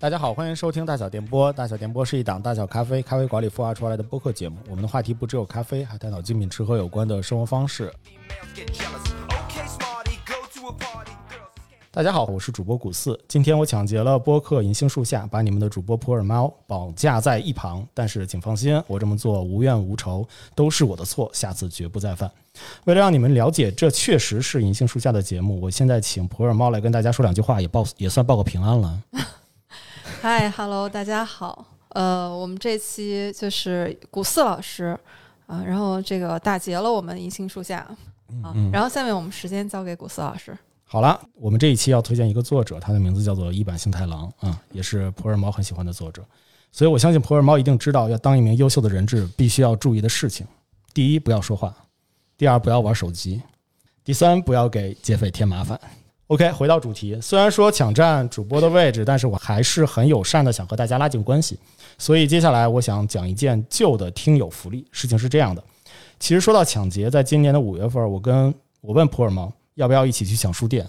大家好，欢迎收听大小电波。大小电波是一档大小咖啡咖啡馆里孵化出来的播客节目。我们的话题不只有咖啡，还探讨精品吃喝有关的生活方式。大家好，我是主播古四。今天我抢劫了播客银杏树下，把你们的主播普洱猫绑架在一旁。但是请放心，我这么做无怨无仇，都是我的错，下次绝不再犯。为了让你们了解这确实是银杏树下的节目，我现在请普洱猫来跟大家说两句话，也报也算报个平安了。嗨，Hello，大家好。呃，我们这期就是古四老师啊，然后这个打劫了我们银杏树下啊，然后下面我们时间交给古四老师。好了，我们这一期要推荐一个作者，他的名字叫做一坂幸太郎啊，也是普洱猫很喜欢的作者，所以我相信普洱猫一定知道，要当一名优秀的人质，必须要注意的事情：第一，不要说话；第二，不要玩手机；第三，不要给劫匪添麻烦。OK，回到主题，虽然说抢占主播的位置，但是我还是很友善的，想和大家拉近关系。所以接下来我想讲一件旧的听友福利。事情是这样的，其实说到抢劫，在今年的五月份，我跟我问普尔蒙。要不要一起去抢书店？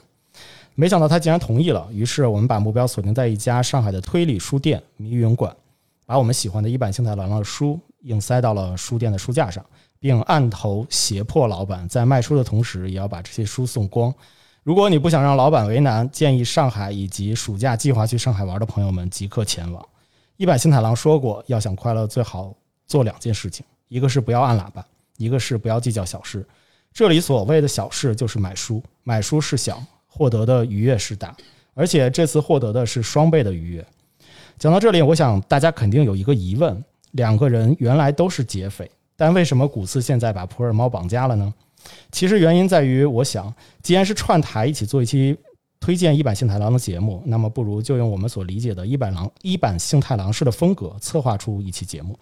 没想到他竟然同意了。于是我们把目标锁定在一家上海的推理书店——迷云馆，把我们喜欢的一版幸太郎的书硬塞到了书店的书架上，并按头胁迫老板在卖书的同时也要把这些书送光。如果你不想让老板为难，建议上海以及暑假计划去上海玩的朋友们即刻前往。一百新太郎说过，要想快乐，最好做两件事情：一个是不要按喇叭，一个是不要计较小事。这里所谓的小事就是买书，买书是小，获得的愉悦是大，而且这次获得的是双倍的愉悦。讲到这里，我想大家肯定有一个疑问：两个人原来都是劫匪，但为什么古四现在把普洱猫绑架了呢？其实原因在于，我想，既然是串台一起做一期推荐一版幸太郎的节目，那么不如就用我们所理解的一版郎一版幸太郎式的风格，策划出一期节目。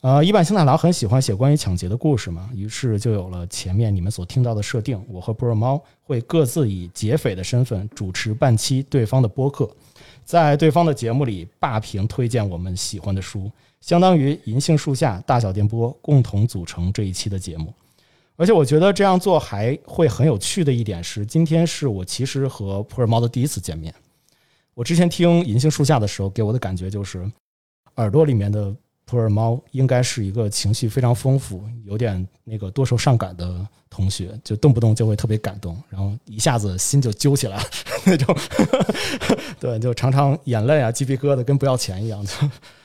呃，一版星太郎很喜欢写关于抢劫的故事嘛，于是就有了前面你们所听到的设定。我和普洱猫会各自以劫匪的身份主持半期对方的播客，在对方的节目里霸屏推荐我们喜欢的书，相当于银杏树下大小电波共同组成这一期的节目。而且我觉得这样做还会很有趣的一点是，今天是我其实和普洱猫的第一次见面。我之前听银杏树下的时候，给我的感觉就是耳朵里面的。普洱猫应该是一个情绪非常丰富、有点那个多愁善感的同学，就动不动就会特别感动，然后一下子心就揪起来 那种。对，就常常眼泪啊、鸡皮疙瘩跟不要钱一样，就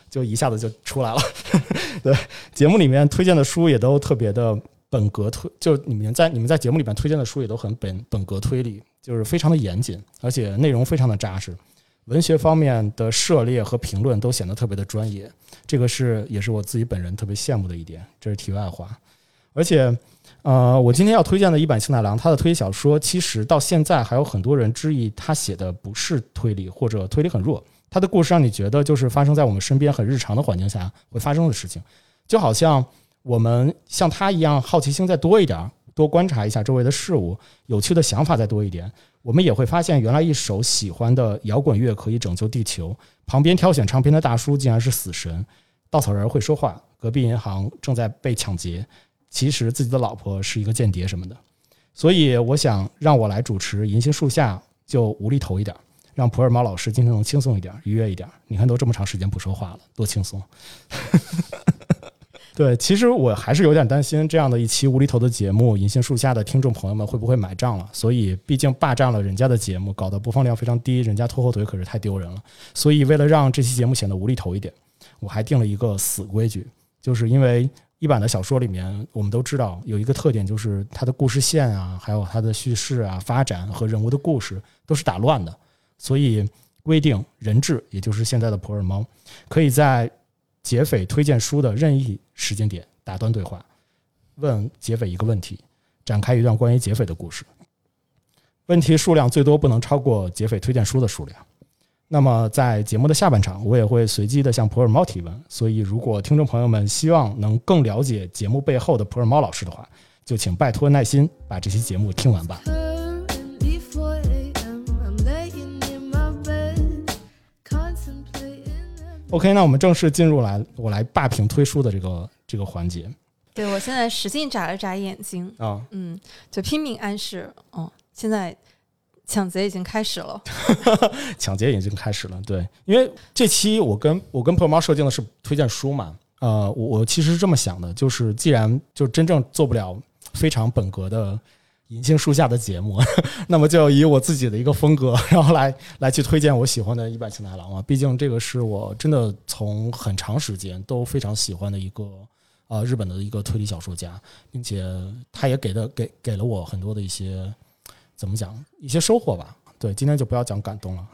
就一下子就出来了。对，节目里面推荐的书也都特别的本格推，就你们在你们在节目里面推荐的书也都很本本格推理，就是非常的严谨，而且内容非常的扎实。文学方面的涉猎和评论都显得特别的专业，这个是也是我自己本人特别羡慕的一点。这是题外话，而且，呃，我今天要推荐的一版幸太郎，他的推理小说其实到现在还有很多人质疑他写的不是推理或者推理很弱。他的故事让你觉得就是发生在我们身边很日常的环境下会发生的事情，就好像我们像他一样好奇心再多一点，多观察一下周围的事物，有趣的想法再多一点。我们也会发现，原来一首喜欢的摇滚乐可以拯救地球。旁边挑选唱片的大叔竟然是死神。稻草人会说话。隔壁银行正在被抢劫，其实自己的老婆是一个间谍什么的。所以我想让我来主持《银杏树下》，就无厘头一点，让普尔猫老师今天能轻松一点、愉悦一点。你看，都这么长时间不说话了，多轻松。对，其实我还是有点担心这样的一期无厘头的节目，《银杏树下》的听众朋友们会不会买账了？所以，毕竟霸占了人家的节目，搞得播放量非常低，人家拖后腿可是太丢人了。所以，为了让这期节目显得无厘头一点，我还定了一个死规矩，就是因为一版的小说里面，我们都知道有一个特点，就是它的故事线啊，还有它的叙事啊、发展和人物的故事都是打乱的。所以，规定人质，也就是现在的普洱猫，可以在。劫匪推荐书的任意时间点打断对话，问劫匪一个问题，展开一段关于劫匪的故事。问题数量最多不能超过劫匪推荐书的数量。那么在节目的下半场，我也会随机的向普洱猫提问。所以，如果听众朋友们希望能更了解节目背后的普洱猫老师的话，就请拜托耐心把这期节目听完吧。OK，那我们正式进入来，我来霸屏推书的这个这个环节。对我现在使劲眨了眨眼睛啊，嗯，就拼命暗示，哦，现在抢劫已经开始了，抢劫已经开始了。对，因为这期我跟我跟破猫设定的是推荐书嘛，呃，我我其实是这么想的，就是既然就真正做不了非常本格的银杏树下的节目，那么就以我自己的一个风格，然后来来去推荐我喜欢的一百青太郎嘛。毕竟这个是我真的从很长时间都非常喜欢的一个呃日本的一个推理小说家，并且他也给的给给了我很多的一些怎么讲一些收获吧。对，今天就不要讲感动了。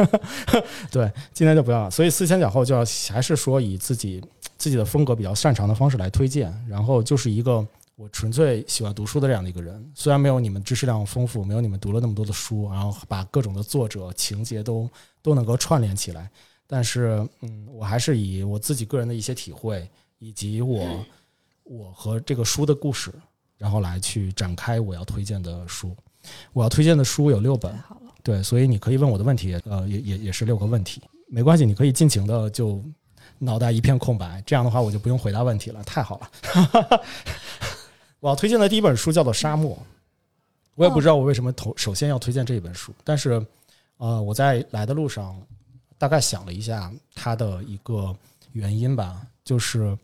对，今天就不要了。所以思前讲后，就要还是说以自己自己的风格比较擅长的方式来推荐，然后就是一个我纯粹喜欢读书的这样的一个人。虽然没有你们知识量丰富，没有你们读了那么多的书，然后把各种的作者情节都都能够串联起来，但是嗯，我还是以我自己个人的一些体会，以及我我和这个书的故事，然后来去展开我要推荐的书。我要推荐的书有六本，对，所以你可以问我的问题，呃，也也也是六个问题，没关系，你可以尽情的就脑袋一片空白，这样的话我就不用回答问题了，太好了。我要推荐的第一本书叫做《沙漠》，我也不知道我为什么头首先要推荐这一本书，但是呃，我在来的路上大概想了一下它的一个原因吧，就是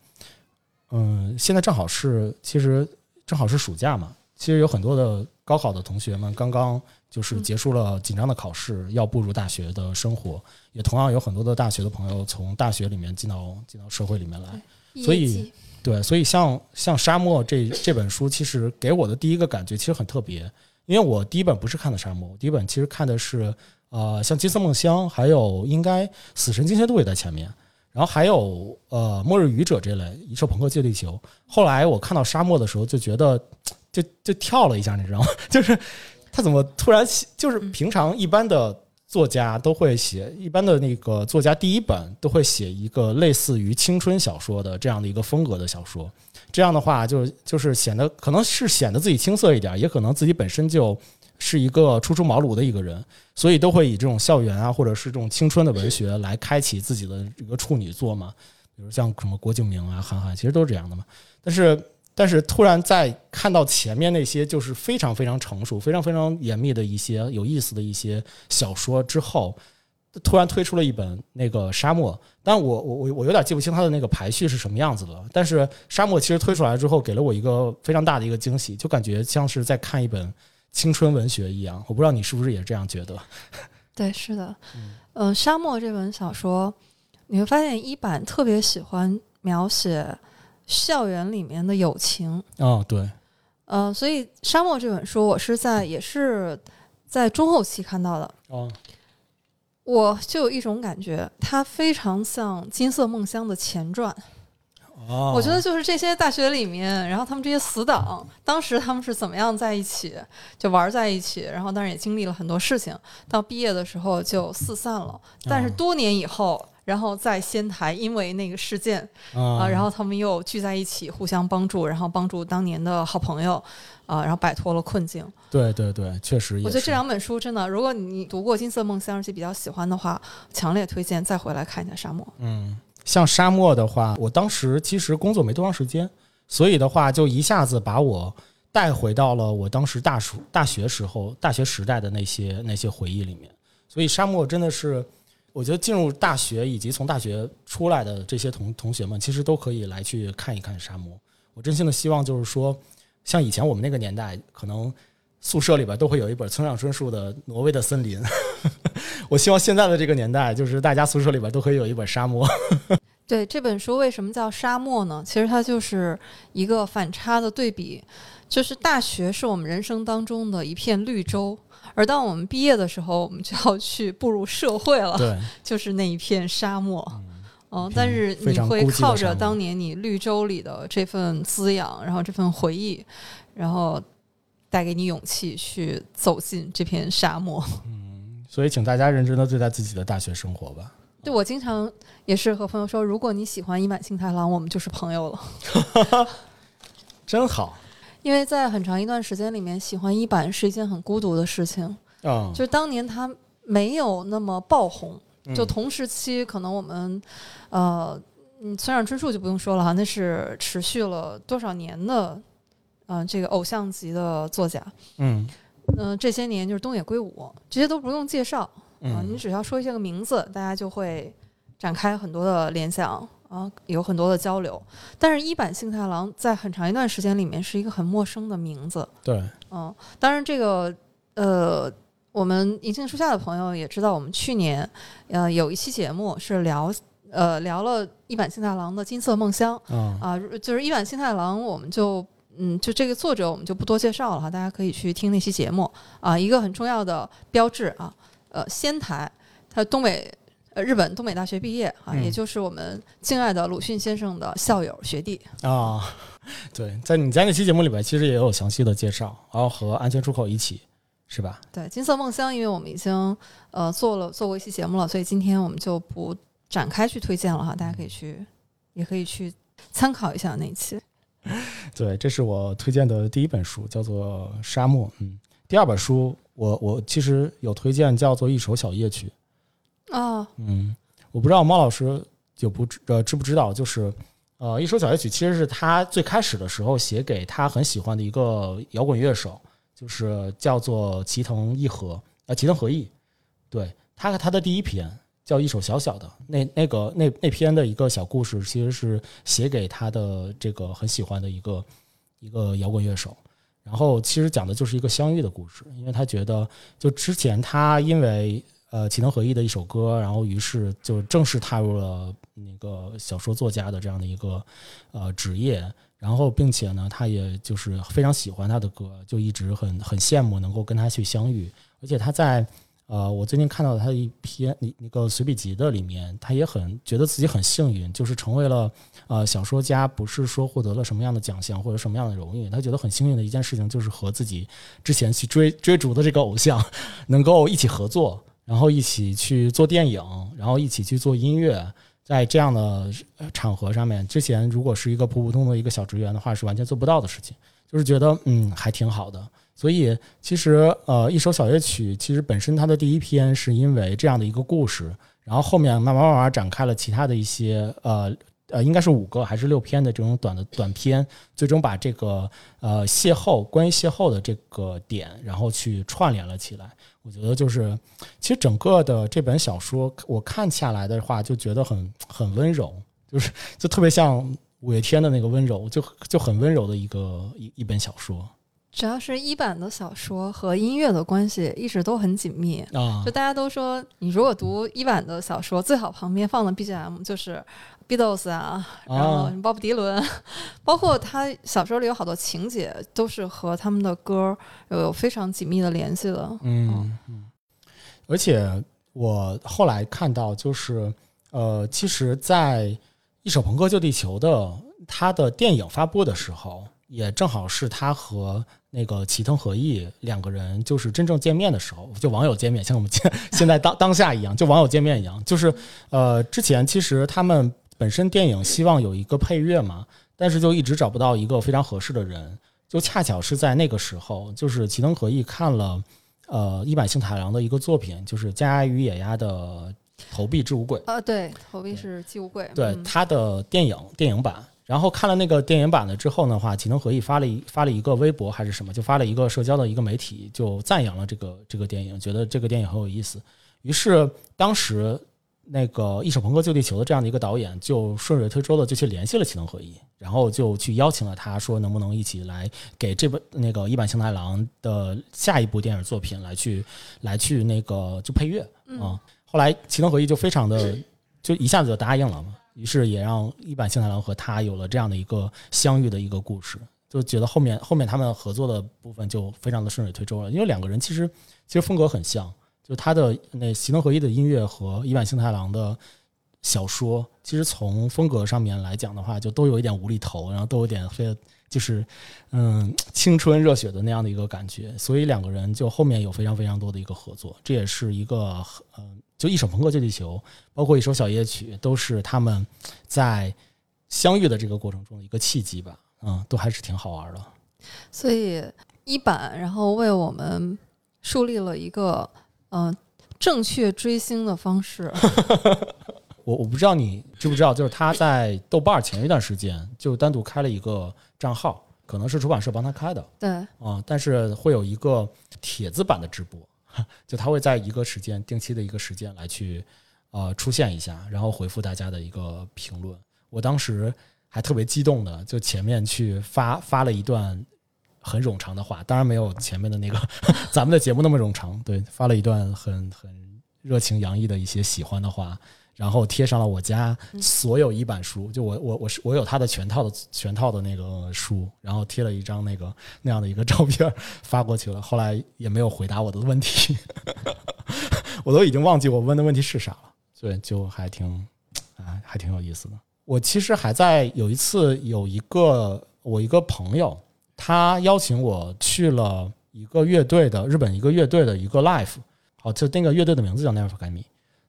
嗯，现在正好是其实正好是暑假嘛，其实有很多的。高考的同学们刚刚就是结束了紧张的考试，要步入大学的生活，也同样有很多的大学的朋友从大学里面进到进到社会里面来，所以对，所以像像沙漠这这本书，其实给我的第一个感觉其实很特别，因为我第一本不是看的沙漠，第一本其实看的是呃像金色梦乡，还有应该死神惊仙度也在前面，然后还有呃末日愚者这类一兽朋克借地球，后来我看到沙漠的时候就觉得。就就跳了一下，你知道吗？就是他怎么突然？就是平常一般的作家都会写，一般的那个作家第一本都会写一个类似于青春小说的这样的一个风格的小说。这样的话，就就是显得可能是显得自己青涩一点，也可能自己本身就是一个初出茅庐的一个人，所以都会以这种校园啊，或者是这种青春的文学来开启自己的一个处女作嘛。比如像什么郭敬明啊、韩寒，其实都是这样的嘛。但是。但是突然在看到前面那些就是非常非常成熟、非常非常严密的一些有意思的一些小说之后，突然推出了一本那个《沙漠》，但我我我我有点记不清它的那个排序是什么样子的。但是《沙漠》其实推出来之后，给了我一个非常大的一个惊喜，就感觉像是在看一本青春文学一样。我不知道你是不是也这样觉得？对，是的。嗯，《沙漠》这本小说，你会发现一版特别喜欢描写。校园里面的友情啊，对，呃，所以《沙漠》这本书，我是在也是在中后期看到的。哦，我就有一种感觉，它非常像《金色梦乡》的前传。哦，我觉得就是这些大学里面，然后他们这些死党，当时他们是怎么样在一起，就玩在一起，然后当然也经历了很多事情，到毕业的时候就四散了。但是多年以后。然后在仙台，因为那个事件啊，然后他们又聚在一起，互相帮助，然后帮助当年的好朋友啊，然后摆脱了困境。对对对，确实。我觉得这两本书真的，如果你读过《金色梦乡》而且比较喜欢的话，强烈推荐再回来看一下《沙漠》。嗯，像《沙漠》的话，我当时其实工作没多长时间，所以的话就一下子把我带回到了我当时大暑大学时候、大学时代的那些那些回忆里面。所以《沙漠》真的是。我觉得进入大学以及从大学出来的这些同同学们，其实都可以来去看一看沙漠。我真心的希望就是说，像以前我们那个年代，可能宿舍里边都会有一本村上春树的《挪威的森林》。我希望现在的这个年代，就是大家宿舍里边都可以有一本沙漠。对这本书为什么叫沙漠呢？其实它就是一个反差的对比，就是大学是我们人生当中的一片绿洲。而当我们毕业的时候，我们就要去步入社会了，对，就是那一片沙漠，嗯，但是你会靠着当年你绿洲里的这份滋养，然后这份回忆，然后带给你勇气去走进这片沙漠。嗯，所以请大家认真的对待自己的大学生活吧。对我经常也是和朋友说，如果你喜欢伊满幸太郎，我们就是朋友了。真好。因为在很长一段时间里面，喜欢一版是一件很孤独的事情啊。就当年他没有那么爆红，就同时期可能我们，呃，嗯，村上春树就不用说了哈，那是持续了多少年的，嗯，这个偶像级的作家。嗯，嗯，这些年就是东野圭吾，这些都不用介绍啊，你只要说一些个名字，大家就会展开很多的联想啊，有很多的交流。但是一坂幸太郎在很长一段时间里面是一个很陌生的名字。对，嗯，当然这个呃，我们银杏树下的朋友也知道，我们去年呃有一期节目是聊呃聊了一坂幸太郎的《金色梦乡》啊，就是一坂幸太郎，我们就。嗯，就这个作者我们就不多介绍了哈，大家可以去听那期节目啊。一个很重要的标志啊，呃，仙台，它东北呃日本东北大学毕业啊，也就是我们敬爱的鲁迅先生的校友学弟啊。对，在你在那期节目里边，其实也有详细的介绍，然后和安全出口一起，是吧？对，金色梦乡，因为我们已经呃做了做过一期节目了，所以今天我们就不展开去推荐了哈，大家可以去也可以去参考一下那期。对，这是我推荐的第一本书，叫做《沙漠》。嗯，第二本书，我我其实有推荐，叫做《一首小夜曲》。啊，嗯，我不知道猫老师就不知呃知不知道，就是呃，《一首小夜曲》其实是他最开始的时候写给他很喜欢的一个摇滚乐手，就是叫做齐藤一和呃齐藤和义。对他和他的第一篇。叫一首小小的那那个那那篇的一个小故事，其实是写给他的这个很喜欢的一个一个摇滚乐手。然后其实讲的就是一个相遇的故事，因为他觉得就之前他因为呃齐藤和义的一首歌，然后于是就正式踏入了那个小说作家的这样的一个呃职业。然后并且呢，他也就是非常喜欢他的歌，就一直很很羡慕能够跟他去相遇，而且他在。呃，我最近看到他的一篇那那个随笔集的里面，他也很觉得自己很幸运，就是成为了呃小说家，不是说获得了什么样的奖项或者什么样的荣誉，他觉得很幸运的一件事情就是和自己之前去追追逐的这个偶像能够一起合作，然后一起去做电影，然后一起去做音乐，在这样的场合上面，之前如果是一个普普通通的一个小职员的话，是完全做不到的事情，就是觉得嗯还挺好的。所以，其实，呃，一首小乐曲，其实本身它的第一篇是因为这样的一个故事，然后后面慢慢慢慢展开了其他的一些，呃，呃，应该是五个还是六篇的这种短的短篇，最终把这个呃邂逅关于邂逅的这个点，然后去串联了起来。我觉得就是，其实整个的这本小说，我看下来的话，就觉得很很温柔，就是就特别像五月天的那个温柔，就就很温柔的一个一一本小说。只要是一版的小说和音乐的关系一直都很紧密啊！就大家都说，你如果读一版的小说，最好旁边放的 BGM 就是 Beatles 啊，然后鲍勃迪伦，包括他小说里有好多情节都是和他们的歌有非常紧密的联系的。嗯嗯，而且我后来看到，就是呃，其实，在《一首朋克救地球》的他的电影发布的时候，也正好是他和那个齐藤和义两个人就是真正见面的时候，就网友见面，像我们现 现在当当下一样，就网友见面一样。就是呃，之前其实他们本身电影希望有一个配乐嘛，但是就一直找不到一个非常合适的人。就恰巧是在那个时候，就是齐藤和义看了呃一坂幸太郎的一个作品，就是《加与野鸭的投币之无鬼》啊，对，投币是祭物柜，对他的电影电影版。然后看了那个电影版的之后的话，启能合意发了一发了一个微博还是什么，就发了一个社交的一个媒体，就赞扬了这个这个电影，觉得这个电影很有意思。于是当时那个《一手朋克救地球》的这样的一个导演，就顺水推舟的就去联系了启能合一，然后就去邀请了他，说能不能一起来给这本那个一坂幸太郎的下一部电影作品来去 来去那个就配乐啊。后来启能合一就非常的就一下子就答应了嘛。于是也让一坂幸太郎和他有了这样的一个相遇的一个故事，就觉得后面后面他们合作的部分就非常的顺水推舟了。因为两个人其实其实风格很像，就他的那齐藤合一的音乐和一坂幸太郎的小说，其实从风格上面来讲的话，就都有一点无厘头，然后都有点非就是嗯青春热血的那样的一个感觉。所以两个人就后面有非常非常多的一个合作，这也是一个嗯。就一首《朋克救地球》，包括一首小夜曲，都是他们在相遇的这个过程中的一个契机吧。嗯，都还是挺好玩的。所以一版，然后为我们树立了一个嗯正确追星的方式。我我不知道你知不知道，就是他在豆瓣前一段时间就单独开了一个账号，可能是出版社帮他开的对，啊，但是会有一个帖子版的直播，就他会在一个时间定期的一个时间来去呃出现一下，然后回复大家的一个评论。我当时还特别激动的，就前面去发发了一段很冗长的话，当然没有前面的那个 咱们的节目那么冗长，对，发了一段很很热情洋溢的一些喜欢的话，然后贴上了我家所有一版书，就我我我是我有他的全套的全套的那个书，然后贴了一张那个那样的一个照片发过去了，后来也没有回答我的问题，我都已经忘记我问的问题是啥了，对，就还挺 啊还挺有意思的。我其实还在有一次有一个我一个朋友，他邀请我去了一个乐队的日本一个乐队的一个 live，好，就那个乐队的名字叫 Never Forget Me，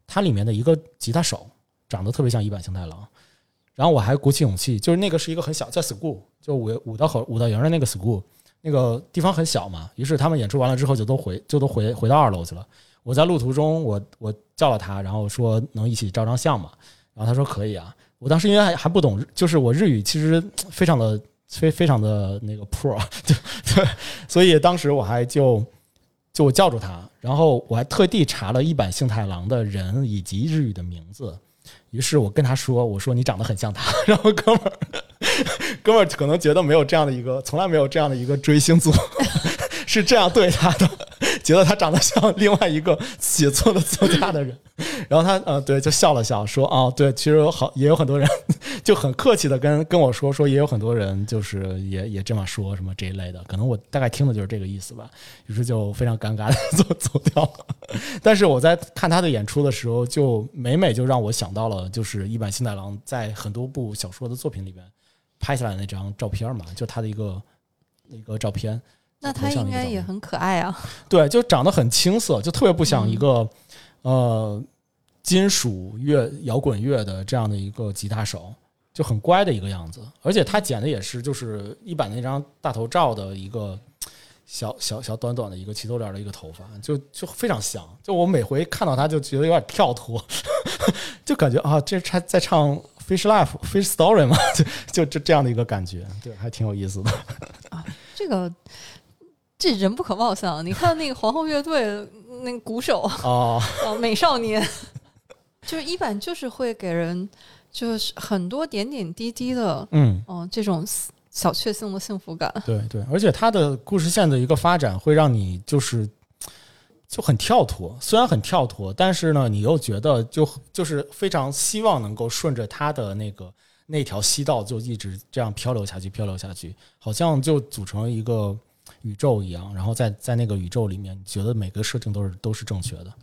它里面的一个吉他手长得特别像一坂幸太郎，然后我还鼓起勇气，就是那个是一个很小在 school，就五五道口五道营的那个 school，那个地方很小嘛，于是他们演出完了之后就都回就都回回到二楼去了。我在路途中我我叫了他，然后说能一起照张相吗？然后他说可以啊。我当时因为还还不懂，就是我日语其实非常的非非常的那个 poor，对对，所以当时我还就就我叫住他，然后我还特地查了一版幸太郎的人以及日语的名字，于是我跟他说，我说你长得很像他，然后哥们儿哥们儿可能觉得没有这样的一个，从来没有这样的一个追星族 是这样对他的，觉得他长得像另外一个写作的作家的人。然后他呃对就笑了笑说哦对其实有好也有很多人就很客气的跟跟我说说也有很多人就是也也这么说什么这一类的可能我大概听的就是这个意思吧，于是就非常尴尬的 走走掉了。但是我在看他的演出的时候，就每每就让我想到了就是一坂新太郎在很多部小说的作品里边拍下来那张照片嘛，就他的一个一个照片。那他应该也很可爱啊。对，就长得很青涩，就特别不像一个。呃，金属乐、摇滚乐的这样的一个吉他手，就很乖的一个样子。而且他剪的也是就是一版那张大头照的一个小小小短短的一个齐头脸的一个头发，就就非常像。就我每回看到他就觉得有点跳脱，就感觉啊，这是他在唱《Fish Life》《Fish Story》嘛，就就这这样的一个感觉，对，还挺有意思的。啊，这个这人不可貌相。你看那个皇后乐队。那个鼓手哦，美少年，就是一版就是会给人就是很多点点滴滴的，嗯，哦，这种小确幸的幸福感。对对，而且他的故事线的一个发展会让你就是就很跳脱，虽然很跳脱，但是呢，你又觉得就就是非常希望能够顺着他的那个那条西道就一直这样漂流下去，漂流下去，好像就组成了一个。宇宙一样，然后在在那个宇宙里面，你觉得每个设定都是都是正确的。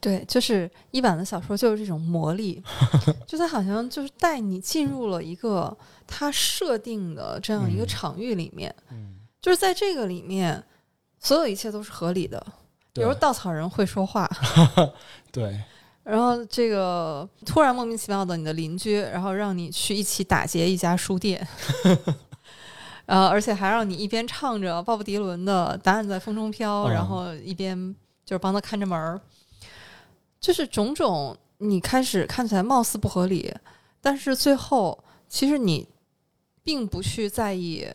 对，就是一版的小说就是这种魔力，就它好像就是带你进入了一个它设定的这样一个场域里面。嗯，就是在这个里面，所有一切都是合理的。比如稻草人会说话，对。然后这个突然莫名其妙的，你的邻居，然后让你去一起打劫一家书店。呃，而且还让你一边唱着鲍勃迪伦的《答案在风中飘》，然后一边就是帮他看着门儿，就是种种你开始看起来貌似不合理，但是最后其实你并不去在意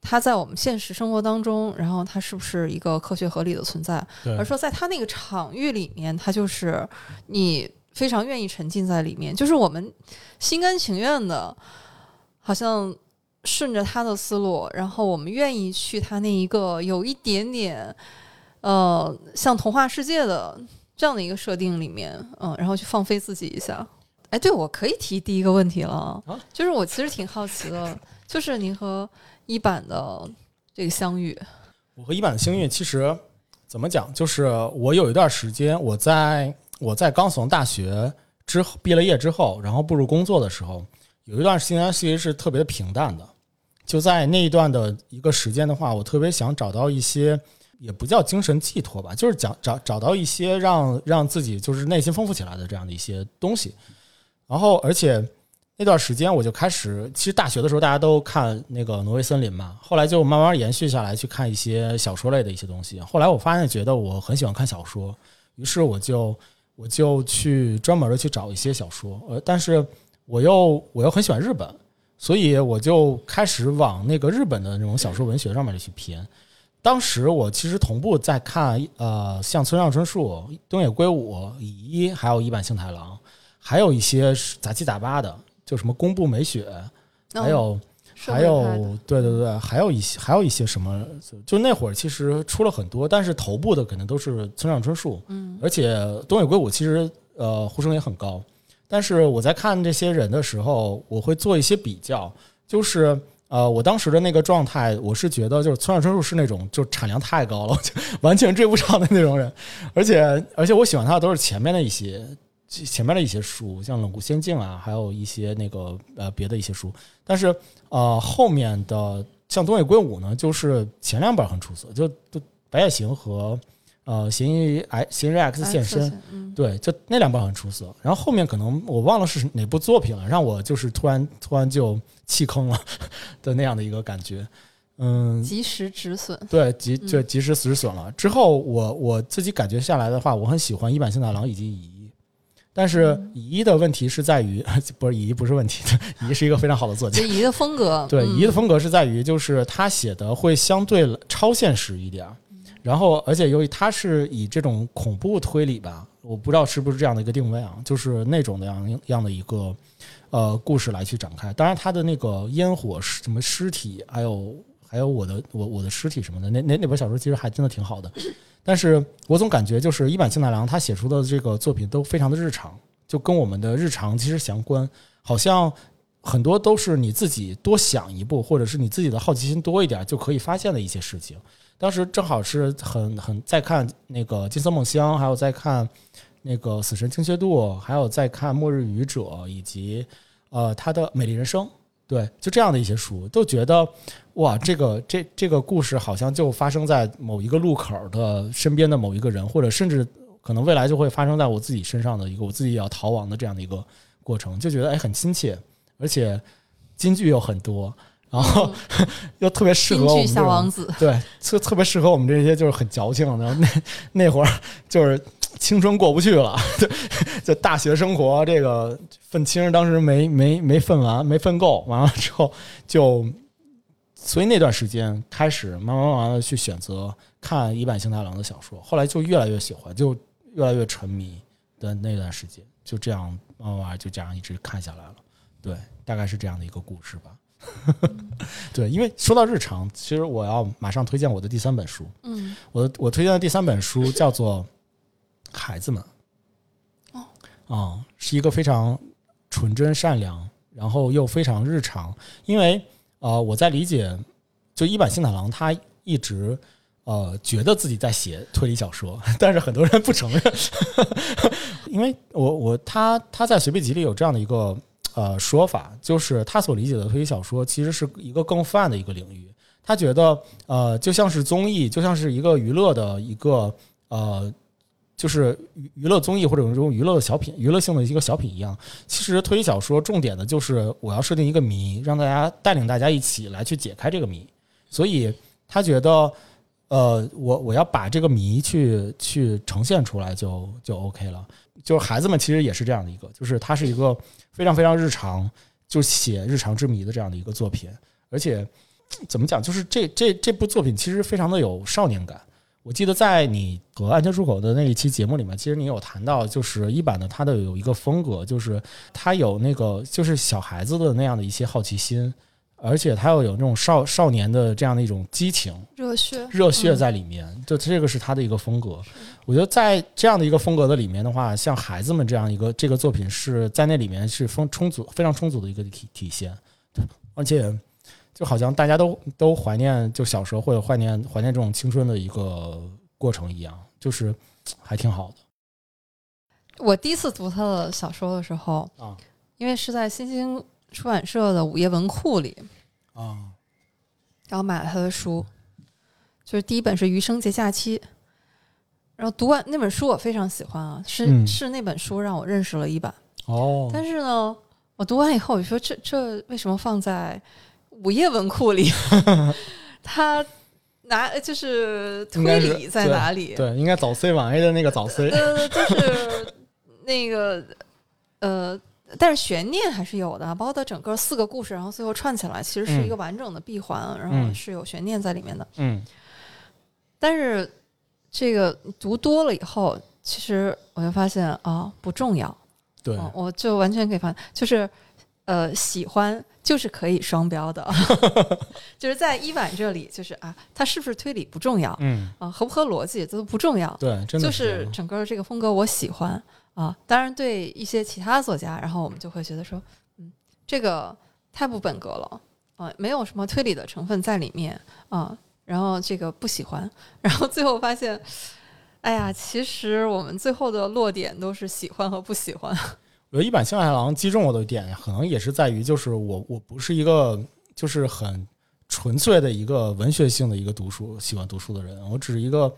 他在我们现实生活当中，然后他是不是一个科学合理的存在，而说在他那个场域里面，他就是你非常愿意沉浸在里面，就是我们心甘情愿的，好像。顺着他的思路，然后我们愿意去他那一个有一点点，呃，像童话世界的这样的一个设定里面，嗯，然后去放飞自己一下。哎，对，我可以提第一个问题了，就是我其实挺好奇的，就是您和一版的这个相遇。我和一版的相遇，其实怎么讲，就是我有一段时间，我在我在刚从大学之后毕了业之后，然后步入工作的时候。有一段时间其实是特别平淡的，就在那一段的一个时间的话，我特别想找到一些，也不叫精神寄托吧，就是讲找找到一些让让自己就是内心丰富起来的这样的一些东西。然后，而且那段时间我就开始，其实大学的时候大家都看那个《挪威森林》嘛，后来就慢慢延续下来去看一些小说类的一些东西。后来我发现觉得我很喜欢看小说，于是我就我就去专门的去找一些小说，呃，但是。我又我又很喜欢日本，所以我就开始往那个日本的那种小说文学上面去偏。当时我其实同步在看，呃，像村上春树、东野圭吾、乙一，还有一坂幸太郎，还有一些杂七杂八的，就什么宫部美雪，还有还有对对对，还有一些还有一些什么，就那会儿其实出了很多，但是头部的可能都是村上春树，嗯，而且东野圭吾其实呃呼声也很高，但是我在看这些人的时候，我会做一些比较，就是。呃，我当时的那个状态，我是觉得就是村上春树是那种就产量太高了，就 完全追不上的那种人，而且而且我喜欢他的都是前面的一些前面的一些书，像《冷酷仙境》啊，还有一些那个呃别的一些书，但是呃后面的像东野圭吾呢，就是前两本很出色，就就白夜行和。呃，嫌疑 X 嫌疑 X 现身，对，就那两本很出色。然后后面可能我忘了是哪部作品了，让我就是突然突然就弃坑了的那样的一个感觉。嗯，及时止损，对，及就及时止损了。之后我我自己感觉下来的话，我很喜欢一坂幸太郎以及乙一，但是乙一的问题是在于，不是乙一不是问题，乙一是一个非常好的作家。乙一的风格，对，乙一的风格是在于，就是他写的会相对超现实一点。然后，而且由于它是以这种恐怖推理吧，我不知道是不是这样的一个定位啊，就是那种的样样的一个呃故事来去展开。当然，它的那个烟火什么尸体，还有还有我的我我的尸体什么的，那那那本小说其实还真的挺好的。但是我总感觉就是一坂幸太郎他写出的这个作品都非常的日常，就跟我们的日常其实相关，好像很多都是你自己多想一步，或者是你自己的好奇心多一点就可以发现的一些事情。当时正好是很很在看那个《金色梦乡》，还有在看那个《死神精确度》，还有在看《末日愚者》，以及呃他的《美丽人生》。对，就这样的一些书，都觉得哇，这个这这个故事好像就发生在某一个路口的身边的某一个人，或者甚至可能未来就会发生在我自己身上的一个我自己要逃亡的这样的一个过程，就觉得哎很亲切，而且金句又很多。然后 又特别适合我们小王子，对，特特别适合我们这些就是很矫情的那那会儿，就是青春过不去了，就大学生活这个愤青当时没没没愤完，没愤够，完了之后就，所以那段时间开始慢慢慢慢的去选择看一坂幸太郎的小说，后来就越来越喜欢，就越来越沉迷的那段时间，就这样慢慢就这样一直看下来了，对，大概是这样的一个故事吧。对，因为说到日常，其实我要马上推荐我的第三本书。嗯，我我推荐的第三本书叫做《孩子们》。哦，啊，是一个非常纯真善良，然后又非常日常。因为呃，我在理解，就一坂幸太郎他一直呃觉得自己在写推理小说，但是很多人不承认。因为我我他他在随笔集里有这样的一个。呃，说法就是他所理解的推理小说其实是一个更泛的一个领域。他觉得，呃，就像是综艺，就像是一个娱乐的一个呃，就是娱娱乐综艺或者这种娱乐的小品、娱乐性的一个小品一样。其实推理小说重点的就是我要设定一个谜，让大家带领大家一起来去解开这个谜。所以他觉得，呃，我我要把这个谜去去呈现出来就就 OK 了。就是孩子们其实也是这样的一个，就是它是一个。非常非常日常，就写日常之谜的这样的一个作品，而且怎么讲，就是这这这部作品其实非常的有少年感。我记得在你和安全出口的那一期节目里面，其实你有谈到，就是一版的它的有一个风格，就是它有那个就是小孩子的那样的一些好奇心。而且他又有那种少少年的这样的一种激情、热血、热血在里面，就这个是他的一个风格。我觉得在这样的一个风格的里面的话，像孩子们这样一个这个作品是在那里面是丰充足、非常充足的一个体体现。而且就好像大家都都怀念就小时候或者怀念怀念这种青春的一个过程一样，就是还挺好的。我第一次读他的小说的时候啊，因为是在新兴。出版社的午夜文库里。啊，然后买了他的书，就是第一本是《余生节假期》，然后读完那本书我非常喜欢啊，是是那本书让我认识了一版。哦，但是呢，我读完以后我说这这为什么放在午夜文库里？他拿就是推理在哪里？对，应该早 C 晚 A 的那个早 C，呃，就是那个呃。但是悬念还是有的，包括它整个四个故事，然后最后串起来，其实是一个完整的闭环，然后是有悬念在里面的。嗯，但是这个读多了以后，其实我就发现啊，不重要。对，我就完全可以发现，就是呃，喜欢就是可以双标的，就是在伊婉这里，就是啊，它是不是推理不重要，嗯。啊，合不合逻辑都不重要，对，真的就是整个这个风格我喜欢啊。当然，对一些其他作家，然后我们就会觉得说，嗯，这个太不本格了啊，没有什么推理的成分在里面啊，然后这个不喜欢，然后最后发现。哎呀，其实我们最后的落点都是喜欢和不喜欢。我觉得一版《星海狼》击中我的点，可能也是在于，就是我我不是一个就是很纯粹的一个文学性的一个读书喜欢读书的人，我只是一个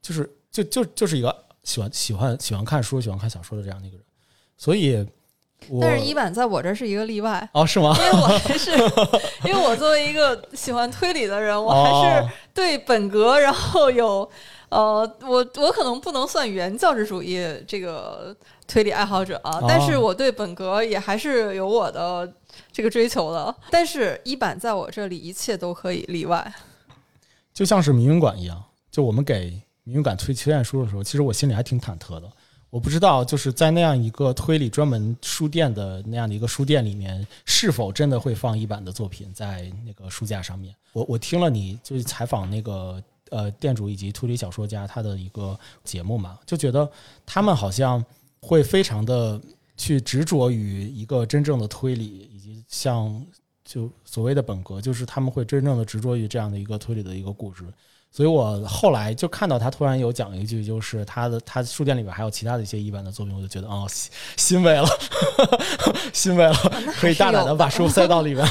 就是就就就是一个喜欢喜欢喜欢看书、喜欢看小说的这样的一个人。所以，但是一版在我这是一个例外哦，是吗？因为我还是因为我作为一个喜欢推理的人，我还是对本格，然后有。呃，我我可能不能算原教旨主义这个推理爱好者啊，但是我对本格也还是有我的这个追求的。但是一版在我这里一切都可以例外，就像是民云馆一样，就我们给明云馆推推荐书的时候，其实我心里还挺忐忑的。我不知道就是在那样一个推理专门书店的那样的一个书店里面，是否真的会放一版的作品在那个书架上面。我我听了你就是采访那个。呃，店主以及推理小说家他的一个节目嘛，就觉得他们好像会非常的去执着于一个真正的推理，以及像就所谓的本格，就是他们会真正的执着于这样的一个推理的一个故事。所以我后来就看到他突然有讲一句，就是他的他书店里边还有其他的一些一般的作品，我就觉得哦，欣慰了，欣慰了，可以大胆的把书塞到里面。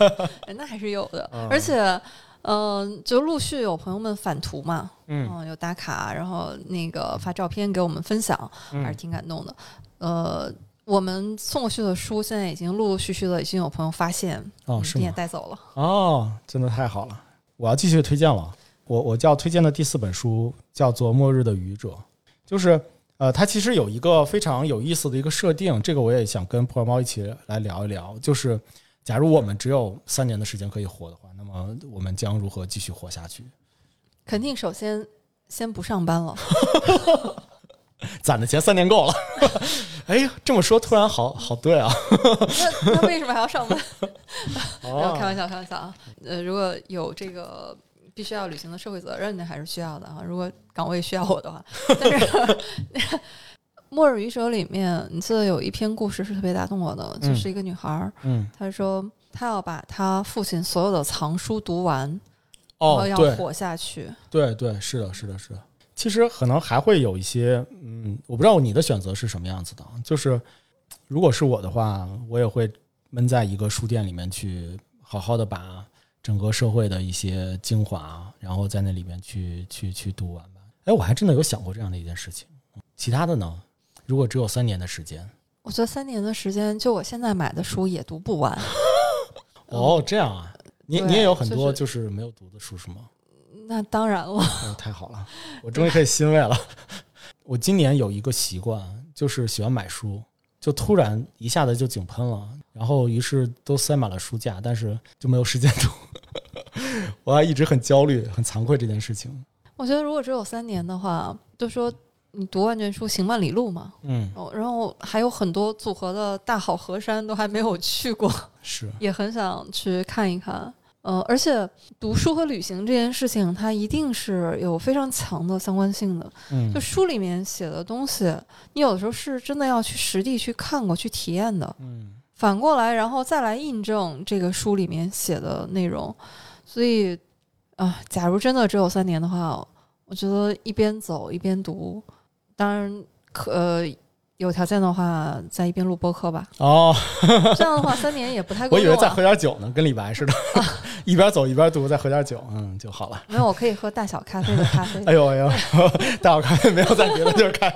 那还是有的，而且。嗯，就陆续有朋友们返图嘛，嗯，有打卡，然后那个发照片给我们分享，还是挺感动的。呃，我们送过去的书，现在已经陆陆续续的已经有朋友发现，哦，是你也带走了，哦，真的太好了！我要继续推荐了，我我叫推荐的第四本书叫做《末日的愚者》，就是呃，它其实有一个非常有意思的一个设定，这个我也想跟破猫一起来聊一聊，就是假如我们只有三年的时间可以活的话。那么，我们将如何继续活下去？肯定首先先不上班了，攒的钱三年够了。哎呀，这么说突然好好对啊。那那为什么还要上班？没 有开玩笑，开玩笑啊。呃，如果有这个必须要履行的社会责任，那还是需要的啊。如果岗位需要我的话，但是《末日愚者》里面，你记得有一篇故事是特别打动我的，就是一个女孩儿，嗯，她说。她要把她父亲所有的藏书读完，然后要活下去。对对，是的，是的，是的。其实可能还会有一些，嗯，我不知道你的选择是什么样子的。就是如果是我的话，我也会闷在一个书店里面去，好好的把整个社会的一些精华，然后在那里面去去去读完吧。哎，我还真的有想过这样的一件事情。其他的呢？如果只有三年的时间，我觉得三年的时间，就我现在买的书也读不完。哦，这样啊，你你也有很多就是没有读的书是吗？那当然了，太好了，我终于可以欣慰了。我今年有一个习惯，就是喜欢买书，就突然一下子就井喷了，然后于是都塞满了书架，但是就没有时间读。我还一直很焦虑、很惭愧这件事情。我觉得如果只有三年的话，就说。你读万卷书行万里路嘛？嗯，然后还有很多组合的大好河山都还没有去过，是也很想去看一看。呃，而且读书和旅行这件事情，它一定是有非常强的相关性的。嗯，就书里面写的东西，你有的时候是真的要去实地去看过去体验的。嗯，反过来，然后再来印证这个书里面写的内容。所以啊，假如真的只有三年的话，我觉得一边走一边读。当然，可有条件的话，在一边录播客吧。哦，这样的话三年也不太够。我以为再喝点酒呢，跟李白似的，一边走一边读，再喝点酒，嗯，就好了。没有，我可以喝大小咖啡的咖啡。哎呦哎呦，大小咖啡没有在别的地儿开。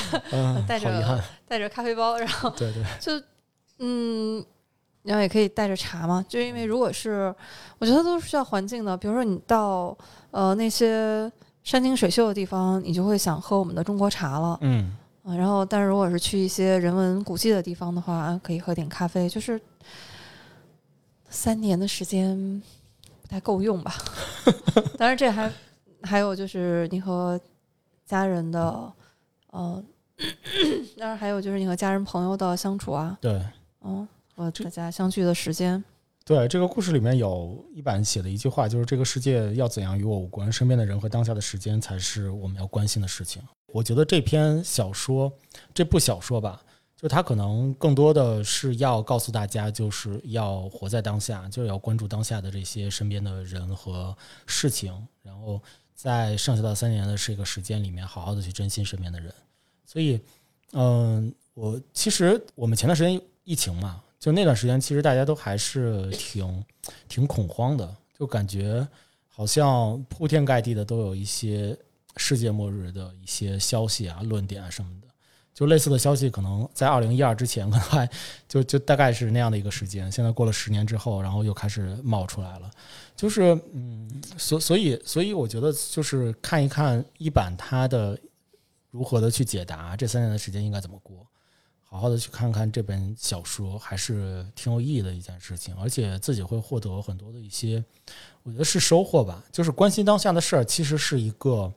带着带着咖啡包，然后对对，就嗯，然后也可以带着茶嘛。就因为如果是，我觉得都是需要环境的。比如说你到呃那些。山清水秀的地方，你就会想喝我们的中国茶了。嗯嗯，然后但是如果是去一些人文古迹的地方的话，可以喝点咖啡。就是三年的时间不太够用吧？当然，这还还有就是你和家人的，呃，当然还有就是你和家人朋友的相处啊，对，嗯，和大家相聚的时间。对这个故事里面有一版写的一句话，就是这个世界要怎样与我无关，身边的人和当下的时间才是我们要关心的事情。我觉得这篇小说，这部小说吧，就它可能更多的是要告诉大家，就是要活在当下，就是要关注当下的这些身边的人和事情，然后在剩下的三年的这个时间里面，好好的去珍惜身边的人。所以，嗯，我其实我们前段时间疫情嘛。就那段时间，其实大家都还是挺挺恐慌的，就感觉好像铺天盖地的都有一些世界末日的一些消息啊、论点啊什么的。就类似的消息，可能在二零一二之前，可能还就就大概是那样的一个时间。现在过了十年之后，然后又开始冒出来了。就是嗯，所所以所以，我觉得就是看一看一版它的如何的去解答这三年的时间应该怎么过。好好的去看看这本小说，还是挺有意义的一件事情，而且自己会获得很多的一些，我觉得是收获吧。就是关心当下的事儿，其实是一个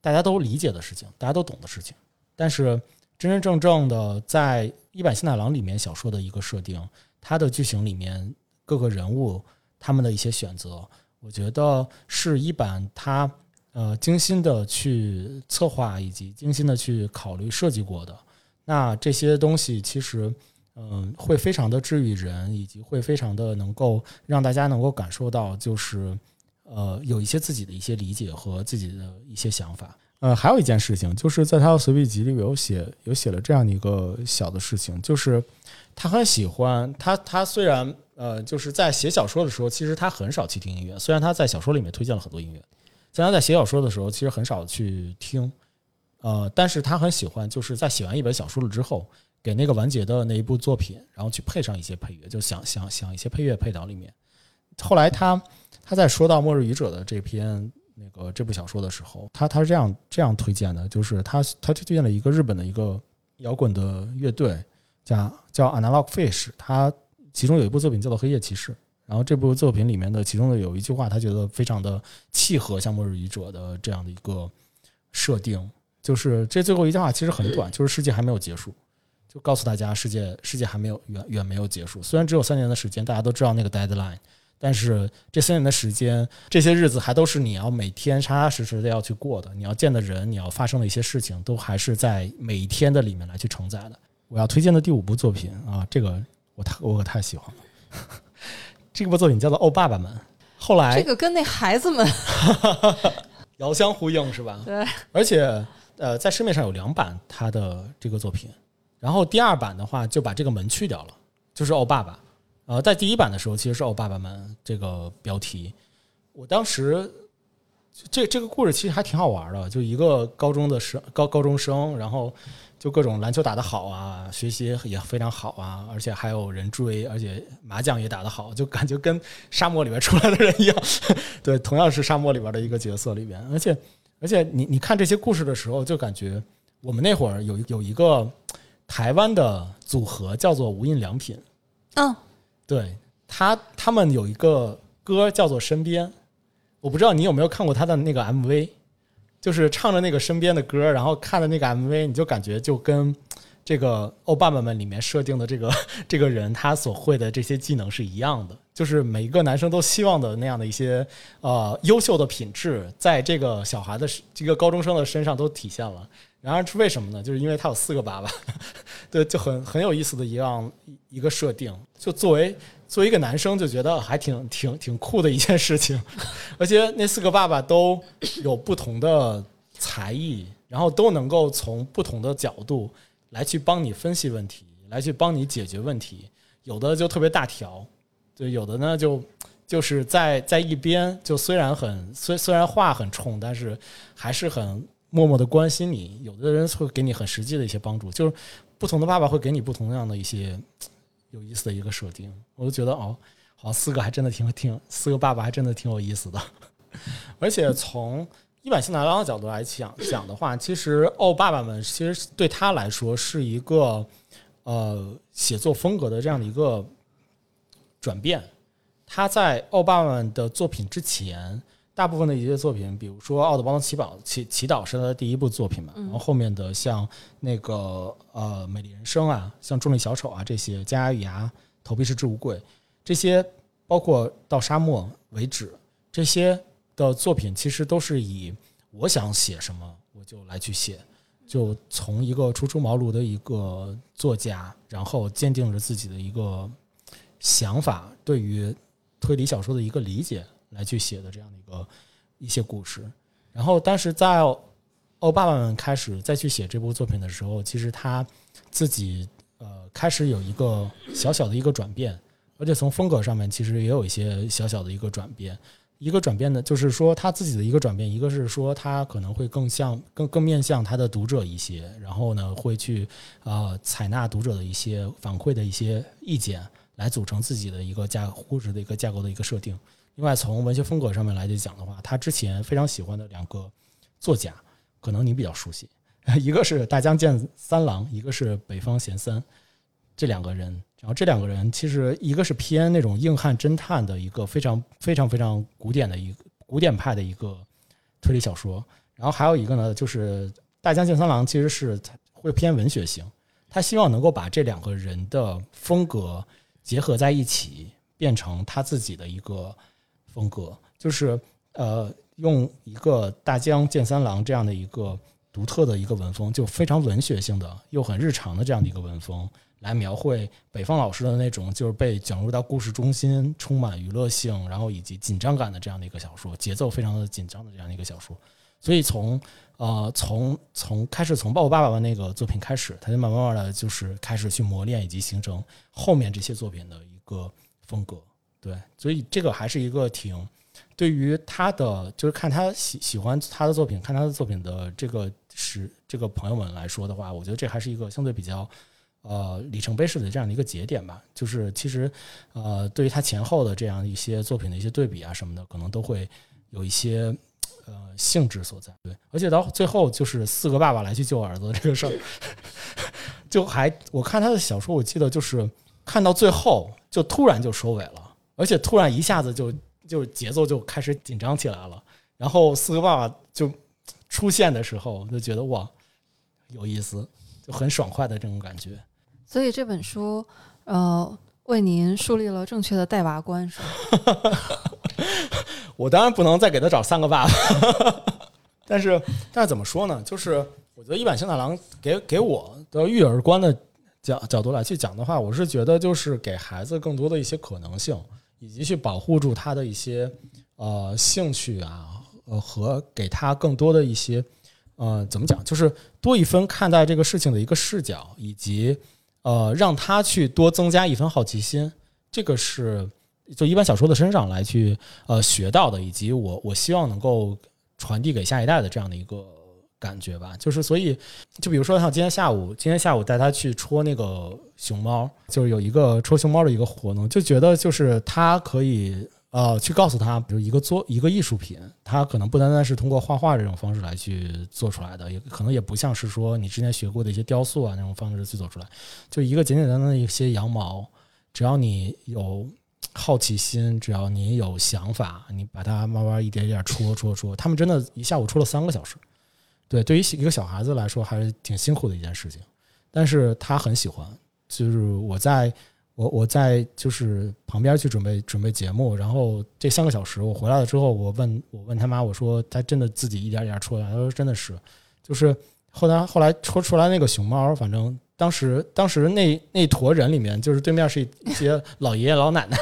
大家都理解的事情，大家都懂的事情。但是真真正正的在《一版新太郎》里面小说的一个设定，它的剧情里面各个人物他们的一些选择，我觉得是一版他呃精心的去策划以及精心的去考虑设计过的。那这些东西其实，嗯，会非常的治愈人，以及会非常的能够让大家能够感受到，就是，呃，有一些自己的一些理解和自己的一些想法。呃，还有一件事情，就是在他的随笔集里有写，有写了这样的一个小的事情，就是他很喜欢他，他虽然呃，就是在写小说的时候，其实他很少去听音乐，虽然他在小说里面推荐了很多音乐，在他在写小说的时候，其实很少去听。呃，但是他很喜欢，就是在写完一本小说了之后，给那个完结的那一部作品，然后去配上一些配乐，就想想想一些配乐配到里面。后来他他在说到《末日语者》的这篇那个这部小说的时候，他他是这样这样推荐的，就是他他推荐了一个日本的一个摇滚的乐队，叫叫 Analog Fish，他其中有一部作品叫做《黑夜骑士》，然后这部作品里面的其中的有一句话，他觉得非常的契合像《末日语者》的这样的一个设定。就是这最后一句话其实很短，就是世界还没有结束，就告诉大家世界世界还没有远远没有结束。虽然只有三年的时间，大家都知道那个 deadline，但是这三年的时间，这些日子还都是你要每天踏踏实实的要去过的。你要见的人，你要发生的一些事情，都还是在每一天的里面来去承载的。我要推荐的第五部作品啊，这个我太我可太喜欢了。这部作品叫做《哦爸爸们》，后来这个跟那孩子们 遥相呼应是吧？对，而且。呃，在市面上有两版他的这个作品，然后第二版的话就把这个门去掉了，就是“哦爸爸”。呃，在第一版的时候其实是“哦爸爸们”这个标题。我当时这这个故事其实还挺好玩的，就一个高中的生高高中生，然后就各种篮球打得好啊，学习也非常好啊，而且还有人追，而且麻将也打得好，就感觉跟沙漠里边出来的人一样。对，同样是沙漠里边的一个角色里边，而且。而且你你看这些故事的时候，就感觉我们那会儿有有一个台湾的组合叫做无印良品，嗯，对他他们有一个歌叫做《身边》，我不知道你有没有看过他的那个 MV，就是唱着那个身边的歌，然后看的那个 MV，你就感觉就跟。这个欧巴爸们里面设定的这个 这个人，他所会的这些技能是一样的，就是每一个男生都希望的那样的一些呃优秀的品质，在这个小孩的这个高中生的身上都体现了。然而是为什么呢？就是因为他有四个爸爸，对，就很很有意思的一样一个设定。就作为作为一个男生，就觉得还挺挺挺酷的一件事情。而且那四个爸爸都有不同的才艺，然后都能够从不同的角度。来去帮你分析问题，来去帮你解决问题，有的就特别大条，就有的呢就就是在在一边，就虽然很虽虽然话很冲，但是还是很默默的关心你。有的人会给你很实际的一些帮助，就是不同的爸爸会给你不同样的一些有意思的一个设定。我就觉得哦，好像，四个还真的挺挺，四个爸爸还真的挺有意思的。而且从一版新太郎的角度来讲讲的话，其实奥爸爸们其实对他来说是一个呃写作风格的这样的一个转变。他在奥爸爸们的作品之前，大部分的一些作品，比如说《奥德邦的祈祷祈祈祷》是他的第一部作品嘛，然后后面的像那个呃《美丽人生》啊，像《重力小丑》啊这些，《加牙与牙》《投币式置物柜》这些，包括到沙漠为止这些的作品，其实都是以我想写什么我就来去写，就从一个初出茅庐的一个作家，然后坚定着自己的一个想法，对于推理小说的一个理解来去写的这样的一个一些故事。然后，但是在欧爸爸们开始再去写这部作品的时候，其实他自己呃开始有一个小小的一个转变，而且从风格上面其实也有一些小小的一个转变。一个转变呢，就是说他自己的一个转变，一个是说他可能会更像更更面向他的读者一些，然后呢会去呃采纳读者的一些反馈的一些意见。来组成自己的一个架故事的一个架构的一个设定。另外，从文学风格上面来讲的话，他之前非常喜欢的两个作家，可能你比较熟悉，一个是大江健三郎，一个是北方贤三，这两个人。然后这两个人其实一个是偏那种硬汉侦探的一个非常非常非常古典的一个古典派的一个推理小说，然后还有一个呢，就是大江健三郎其实是会偏文学性，他希望能够把这两个人的风格。结合在一起，变成他自己的一个风格，就是呃，用一个大江健三郎这样的一个独特的一个文风，就非常文学性的又很日常的这样的一个文风，来描绘北方老师的那种就是被卷入到故事中心、充满娱乐性，然后以及紧张感的这样的一个小说，节奏非常的紧张的这样的一个小说。所以从呃从从开始从《抱我爸爸》那个作品开始，他就慢慢慢的就是开始去磨练以及形成后面这些作品的一个风格。对，所以这个还是一个挺对于他的就是看他喜喜欢他的作品，看他的作品的这个是这个朋友们来说的话，我觉得这还是一个相对比较呃里程碑式的这样的一个节点吧。就是其实呃对于他前后的这样一些作品的一些对比啊什么的，可能都会有一些。呃，性质所在对，而且到最后就是四个爸爸来去救儿子这个事儿，就还我看他的小说，我记得就是看到最后就突然就收尾了，而且突然一下子就就节奏就开始紧张起来了，然后四个爸爸就出现的时候，就觉得哇有意思，就很爽快的这种感觉。所以这本书呃为您树立了正确的带娃观，是吗？我当然不能再给他找三个爸爸，但是但是怎么说呢？就是我觉得一版新太郎给给我的育儿观的角角度来去讲的话，我是觉得就是给孩子更多的一些可能性，以及去保护住他的一些呃兴趣啊，呃和给他更多的一些呃怎么讲，就是多一分看待这个事情的一个视角，以及呃让他去多增加一分好奇心，这个是。就一般小说的身上来去呃学到的，以及我我希望能够传递给下一代的这样的一个感觉吧。就是所以，就比如说像今天下午，今天下午带他去戳那个熊猫，就是有一个戳熊猫的一个活动，就觉得就是他可以呃去告诉他，比如一个做一个艺术品，它可能不单单是通过画画这种方式来去做出来的，也可能也不像是说你之前学过的一些雕塑啊那种方式去做出来，就一个简简单单的一些羊毛，只要你有。好奇心，只要你有想法，你把它慢慢一点一点戳戳戳，他们真的一下午戳了三个小时。对，对于一个小孩子来说，还是挺辛苦的一件事情。但是他很喜欢，就是我在我我在就是旁边去准备准备节目，然后这三个小时我回来了之后，我问我问他妈，我说他真的自己一点一点出来？他说真的是，就是后来后来抽出来那个熊猫，反正。当时，当时那那坨人里面，就是对面是一些老爷爷老奶奶，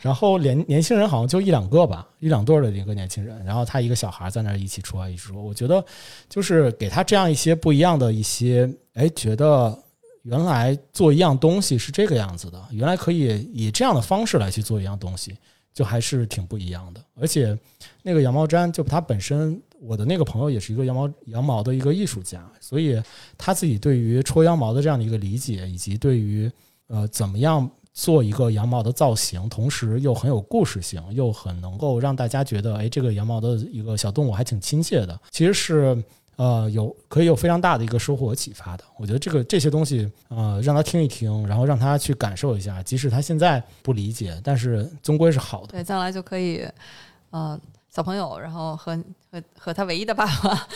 然后年年轻人好像就一两个吧，一两对的一个年轻人，然后他一个小孩在那儿一起说一起说。我觉得就是给他这样一些不一样的一些，哎，觉得原来做一样东西是这个样子的，原来可以以这样的方式来去做一样东西，就还是挺不一样的。而且那个羊毛毡，就他本身。我的那个朋友也是一个羊毛羊毛的一个艺术家，所以他自己对于戳羊毛的这样的一个理解，以及对于呃怎么样做一个羊毛的造型，同时又很有故事性，又很能够让大家觉得，哎，这个羊毛的一个小动物还挺亲切的。其实是呃有可以有非常大的一个收获和启发的。我觉得这个这些东西，呃，让他听一听，然后让他去感受一下，即使他现在不理解，但是终归是好的。对，将来就可以，呃，小朋友，然后和和和他唯一的爸爸，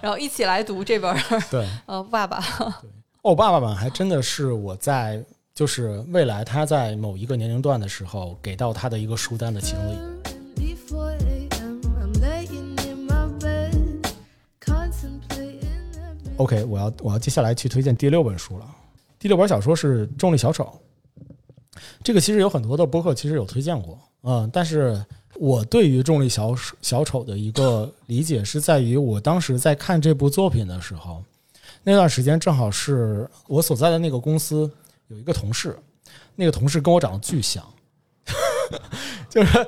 然后一起来读这本儿。对，呃，爸爸。对，哦，爸爸版还真的是我在。就是未来他在某一个年龄段的时候给到他的一个书单的其中的一个。OK，我要我要接下来去推荐第六本书了。第六本小说是《重力小丑》。这个其实有很多的播客其实有推荐过，嗯，但是我对于《重力小小丑》的一个理解是在于，我当时在看这部作品的时候，那段时间正好是我所在的那个公司。有一个同事，那个同事跟我长得巨像，就是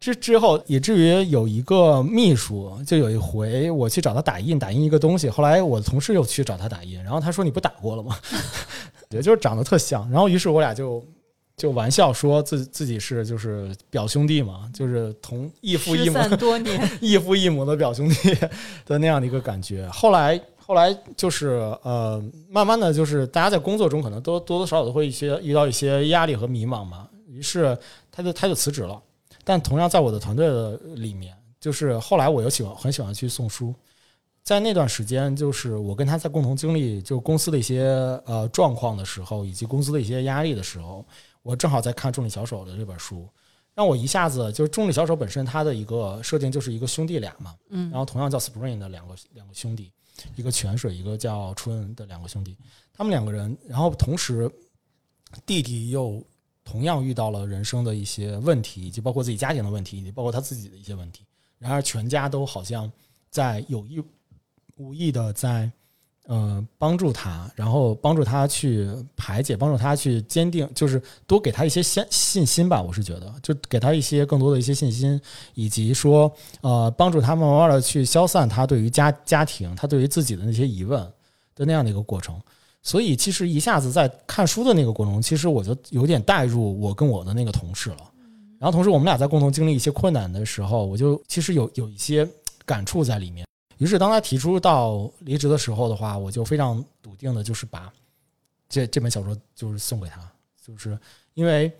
之之后以至于有一个秘书，就有一回我去找他打印，打印一个东西，后来我的同事又去找他打印，然后他说你不打过了吗？也就是长得特像，然后于是我俩就就玩笑说自自己是就是表兄弟嘛，就是同异父异母多年 异父异母的表兄弟的那样的一个感觉，后来。后来就是呃，慢慢的就是大家在工作中可能都多多少少都会一些遇到一些压力和迷茫嘛，于是他就他就辞职了。但同样在我的团队的里面，就是后来我又喜欢很喜欢去送书，在那段时间，就是我跟他在共同经历就公司的一些呃状况的时候，以及公司的一些压力的时候，我正好在看《重力小手》的这本书，让我一下子就是《重力小手》本身它的一个设定就是一个兄弟俩嘛，嗯，然后同样叫 Spring 的两个两个兄弟。一个泉水，一个叫春的两个兄弟，他们两个人，然后同时弟弟又同样遇到了人生的一些问题，以及包括自己家庭的问题，以及包括他自己的一些问题。然而，全家都好像在有意无意的在。呃，帮助他，然后帮助他去排解，帮助他去坚定，就是多给他一些信信心吧。我是觉得，就给他一些更多的一些信心，以及说，呃，帮助他慢慢的去消散他对于家家庭，他对于自己的那些疑问的那样的一个过程。所以，其实一下子在看书的那个过程中，其实我就有点带入我跟我的那个同事了。然后，同时我们俩在共同经历一些困难的时候，我就其实有有一些感触在里面。于是，当他提出到离职的时候的话，我就非常笃定的，就是把这这本小说就是送给他，就是因为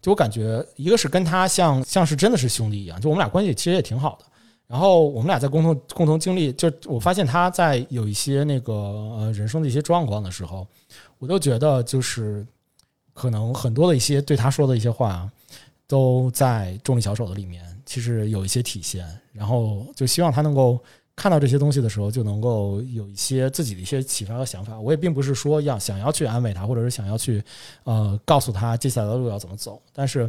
就我感觉，一个是跟他像像是真的是兄弟一样，就我们俩关系其实也挺好的。然后我们俩在共同共同经历，就我发现他在有一些那个呃人生的一些状况的时候，我都觉得就是可能很多的一些对他说的一些话，都在重力小手的里面，其实有一些体现。然后就希望他能够。看到这些东西的时候，就能够有一些自己的一些启发和想法。我也并不是说要想要去安慰他，或者是想要去呃告诉他接下来的路要怎么走。但是，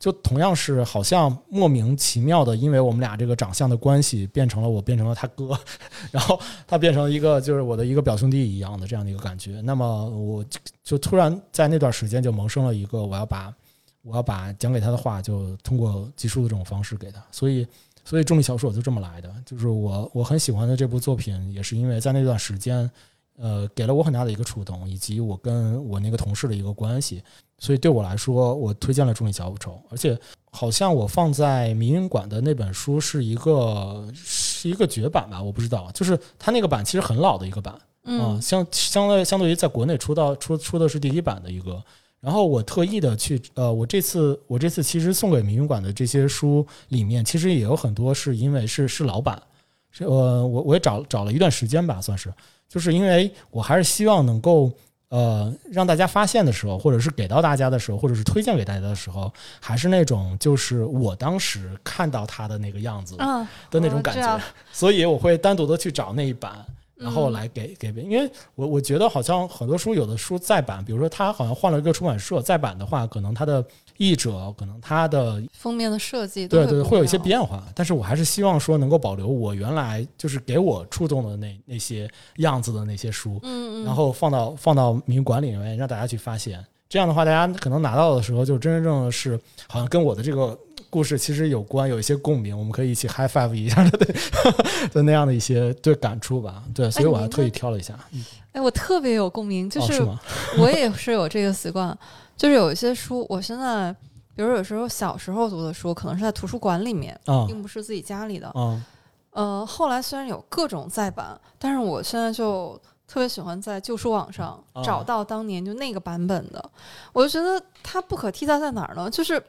就同样是好像莫名其妙的，因为我们俩这个长相的关系，变成了我变成了他哥，然后他变成了一个就是我的一个表兄弟一样的这样的一个感觉。那么，我就突然在那段时间就萌生了一个我要把我要把讲给他的话，就通过记书的这种方式给他。所以。所以重力小说就这么来的，就是我我很喜欢的这部作品，也是因为在那段时间，呃，给了我很大的一个触动，以及我跟我那个同事的一个关系。所以对我来说，我推荐了重力小丑，而且好像我放在民营馆的那本书是一个是一个绝版吧，我不知道，就是它那个版其实很老的一个版，嗯，相相对相对于在国内出到出出的是第一版的一个。然后我特意的去，呃，我这次我这次其实送给民营馆的这些书里面，其实也有很多是因为是是老板，是呃，我我也找找了一段时间吧，算是，就是因为我还是希望能够呃让大家发现的时候，或者是给到大家的时候，或者是推荐给大家的时候，还是那种就是我当时看到他的那个样子的那种感觉，所以我会单独的去找那一版。然后来给给别，因为我我觉得好像很多书有的书再版，比如说他好像换了一个出版社再版的话，可能他的译者可能他的封面的设计对对会有一些变化，但是我还是希望说能够保留我原来就是给我触动的那那些样子的那些书，嗯嗯，然后放到放到民馆里面让大家去发现，这样的话大家可能拿到的时候就真真正正是好像跟我的这个。故事其实有关，有一些共鸣，我们可以一起 high five 一下的，对，的那样的一些对感触吧。对，所以我还特意挑了一下。哎，我特别有共鸣，就是 我也是有这个习惯，就是有一些书，我现在比如有时候小时候读的书，可能是在图书馆里面，并不是自己家里的。嗯，呃，后来虽然有各种再版，但是我现在就。特别喜欢在旧书网上找到当年就那个版本的，我就觉得它不可替代在哪儿呢？就是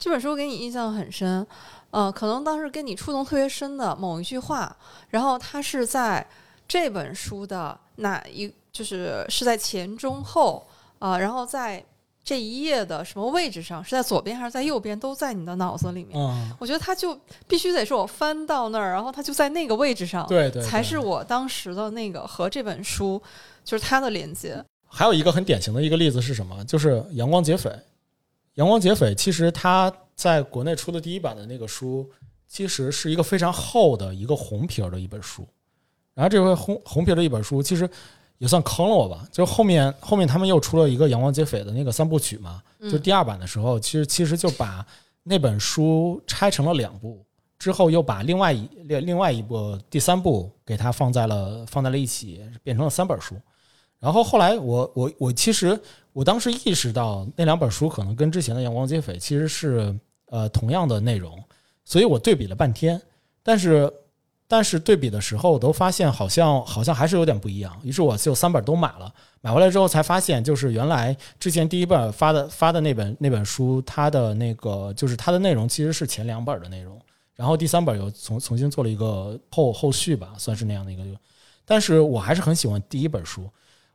这本书给你印象很深，呃，可能当时跟你触动特别深的某一句话，然后它是在这本书的哪一，就是是在前中后啊，然后在。这一页的什么位置上是在左边还是在右边，都在你的脑子里面。我觉得它就必须得是我翻到那儿，然后它就在那个位置上，对对，才是我当时的那个和这本书就是它的连接。还有一个很典型的一个例子是什么？就是《阳光劫匪》。《阳光劫匪》其实它在国内出的第一版的那个书，其实是一个非常厚的一个红皮儿的一本书。然后这回红红皮儿的一本书，其实。也算坑了我吧，就后面后面他们又出了一个《阳光劫匪》的那个三部曲嘛，就第二版的时候，其实其实就把那本书拆成了两部，之后又把另外一另另外一部第三部给它放在了放在了一起，变成了三本书。然后后来我我我其实我当时意识到那两本书可能跟之前的《阳光劫匪》其实是呃同样的内容，所以我对比了半天，但是。但是对比的时候，我都发现好像好像还是有点不一样。于是我就三本都买了，买回来之后才发现，就是原来之前第一本发的发的那本那本书，它的那个就是它的内容其实是前两本的内容，然后第三本又重重新做了一个后后续吧，算是那样的一个。但是我还是很喜欢第一本书，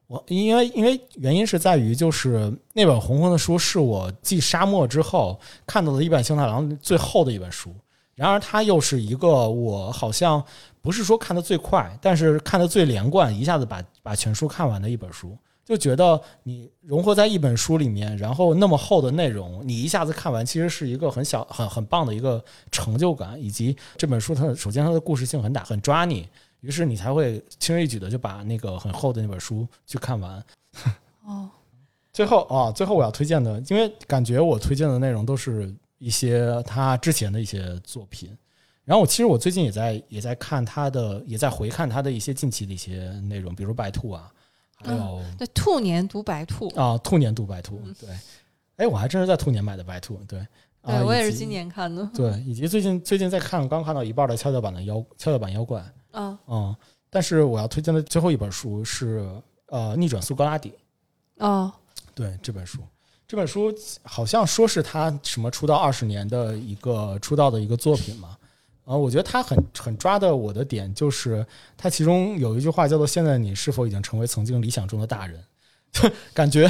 我因为因为原因是在于就是那本红红的书是我继沙漠之后看到的一本星太郎最厚的一本书。然而，它又是一个我好像不是说看的最快，但是看的最连贯，一下子把把全书看完的一本书。就觉得你融合在一本书里面，然后那么厚的内容，你一下子看完，其实是一个很小、很很棒的一个成就感。以及这本书，它首先它的故事性很大，很抓你，于是你才会轻而易举的就把那个很厚的那本书去看完。哦，最后啊，最后我要推荐的，因为感觉我推荐的内容都是。一些他之前的一些作品，然后我其实我最近也在也在看他的，也在回看他的一些近期的一些内容，比如白兔啊，还有对兔年读白兔。啊，兔年读白兔，对，哎，我还真是在兔年买的白兔，对，对我也是今年看的，对，以及最近最近在看，刚看到一半的跷跷板的妖跷跷板妖怪，嗯。嗯，但是我要推荐的最后一本书是呃逆转苏格拉底，哦，对这本书。这本书好像说是他什么出道二十年的一个出道的一个作品嘛，啊，我觉得他很很抓的我的点就是他其中有一句话叫做“现在你是否已经成为曾经理想中的大人”，感觉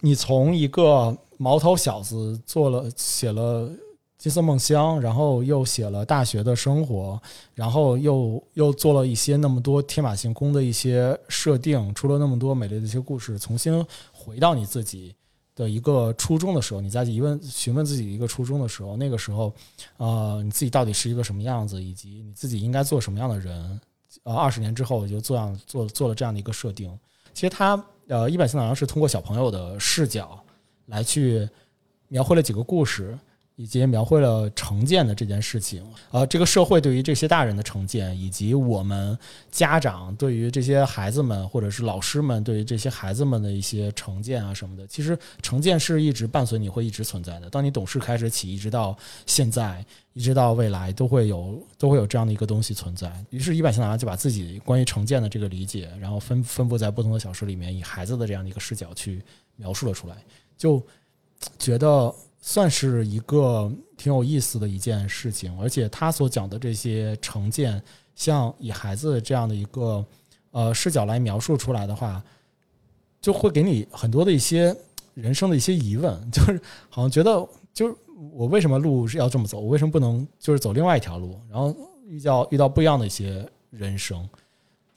你从一个毛头小子做了写了金色梦乡，然后又写了大学的生活，然后又又做了一些那么多天马行空的一些设定，出了那么多美丽的一些故事，重新回到你自己。的一个初衷的时候，你在疑问询问自己一个初衷的时候，那个时候，呃，你自己到底是一个什么样子，以及你自己应该做什么样的人？呃，二十年之后我就做样做做了这样的一个设定。其实他呃，一百星太郎是通过小朋友的视角来去描绘了几个故事。以及描绘了成见的这件事情，呃，这个社会对于这些大人的成见，以及我们家长对于这些孩子们，或者是老师们对于这些孩子们的一些成见啊什么的，其实成见是一直伴随你会一直存在的。当你懂事开始起，一直到现在，一直到未来，都会有都会有这样的一个东西存在。于是，一百星郎就把自己关于成见的这个理解，然后分分布在不同的小说里面，以孩子的这样的一个视角去描述了出来，就觉得。算是一个挺有意思的一件事情，而且他所讲的这些成见，像以孩子这样的一个呃视角来描述出来的话，就会给你很多的一些人生的一些疑问，就是好像觉得就是我为什么路是要这么走，我为什么不能就是走另外一条路，然后遇到遇到不一样的一些人生，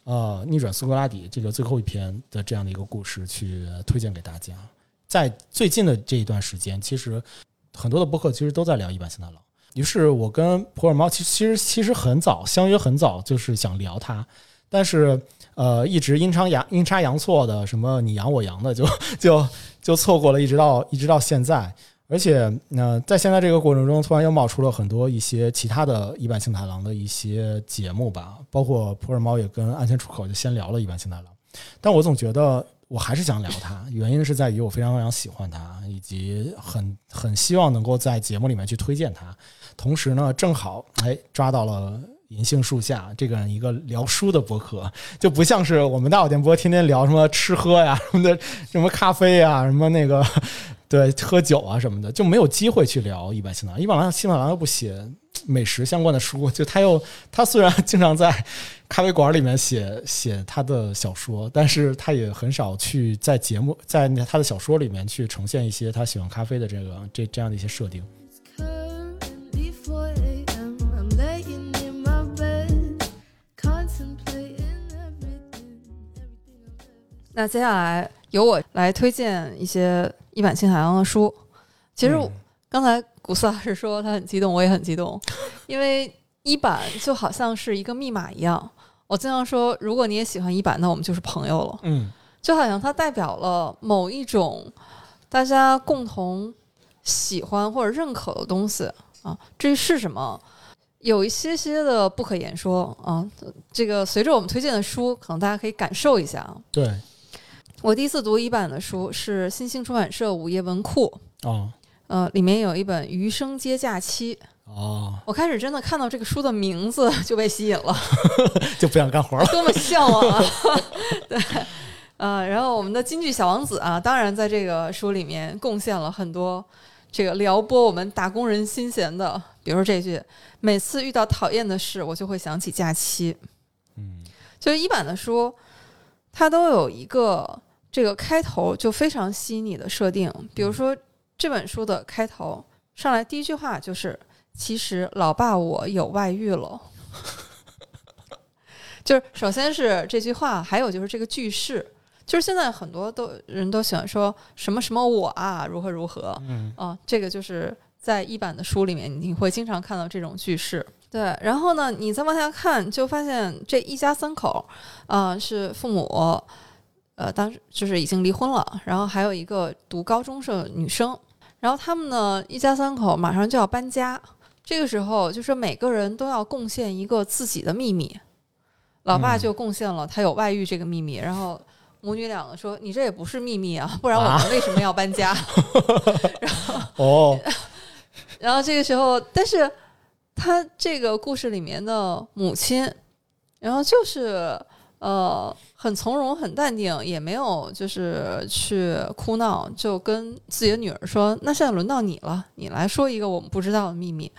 啊，逆转苏格拉底这个最后一篇的这样的一个故事，去推荐给大家。在最近的这一段时间，其实很多的播客其实都在聊一版新太郎。于是我跟普洱猫其实其实其实很早相约很早，就是想聊它，但是呃一直阴差阳阴差阳错的，什么你阳我阳的，就就就错过了，一直到一直到现在。而且，那在现在这个过程中，突然又冒出了很多一些其他的一版幸太郎的一些节目吧，包括普洱猫也跟安全出口就先聊了一版幸太郎，但我总觉得我还是想聊他，原因是在于我非常非常喜欢他，以及很很希望能够在节目里面去推荐他，同时呢，正好哎抓到了。银杏树下这个一个聊书的博客，就不像是我们大小电波天天聊什么吃喝呀什么的，什么咖啡呀，什么那个对喝酒啊什么的，就没有机会去聊一百新郎。一百郎新郎又不写美食相关的书，就他又他虽然经常在咖啡馆里面写写他的小说，但是他也很少去在节目在他的小说里面去呈现一些他喜欢咖啡的这个这这样的一些设定。那接下来由我来推荐一些一版新海洋的书。其实刚才古斯老师说他很激动，我也很激动，因为一版就好像是一个密码一样。我经常说，如果你也喜欢一版，那我们就是朋友了。嗯，就好像它代表了某一种大家共同喜欢或者认可的东西啊。至于是什么，有一些些的不可言说啊。这个随着我们推荐的书，可能大家可以感受一下啊。对。我第一次读一版的书是新兴出版社午夜文库哦，呃，里面有一本《余生皆假期》哦，我开始真的看到这个书的名字就被吸引了，就不想干活了，多么向往啊！对，呃，然后我们的京剧小王子啊，当然在这个书里面贡献了很多这个撩拨我们打工人心弦的，比如说这句：“每次遇到讨厌的事，我就会想起假期。”嗯，就是一版的书，它都有一个。这个开头就非常吸引你的设定，比如说这本书的开头上来第一句话就是“其实老爸我有外遇了 ”，就是首先是这句话，还有就是这个句式，就是现在很多都人都喜欢说什么什么我啊如何如何，嗯啊，这个就是在一版的书里面你会经常看到这种句式。对，然后呢，你再往下看就发现这一家三口，啊，是父母。呃，当时就是已经离婚了，然后还有一个读高中生女生，然后他们呢一家三口马上就要搬家，这个时候就是每个人都要贡献一个自己的秘密，老爸就贡献了他有外遇这个秘密，然后母女两个说你这也不是秘密啊，不然我们为什么要搬家？然后哦，然后这个时候，但是他这个故事里面的母亲，然后就是呃。很从容，很淡定，也没有就是去哭闹，就跟自己的女儿说：“那现在轮到你了，你来说一个我们不知道的秘密。”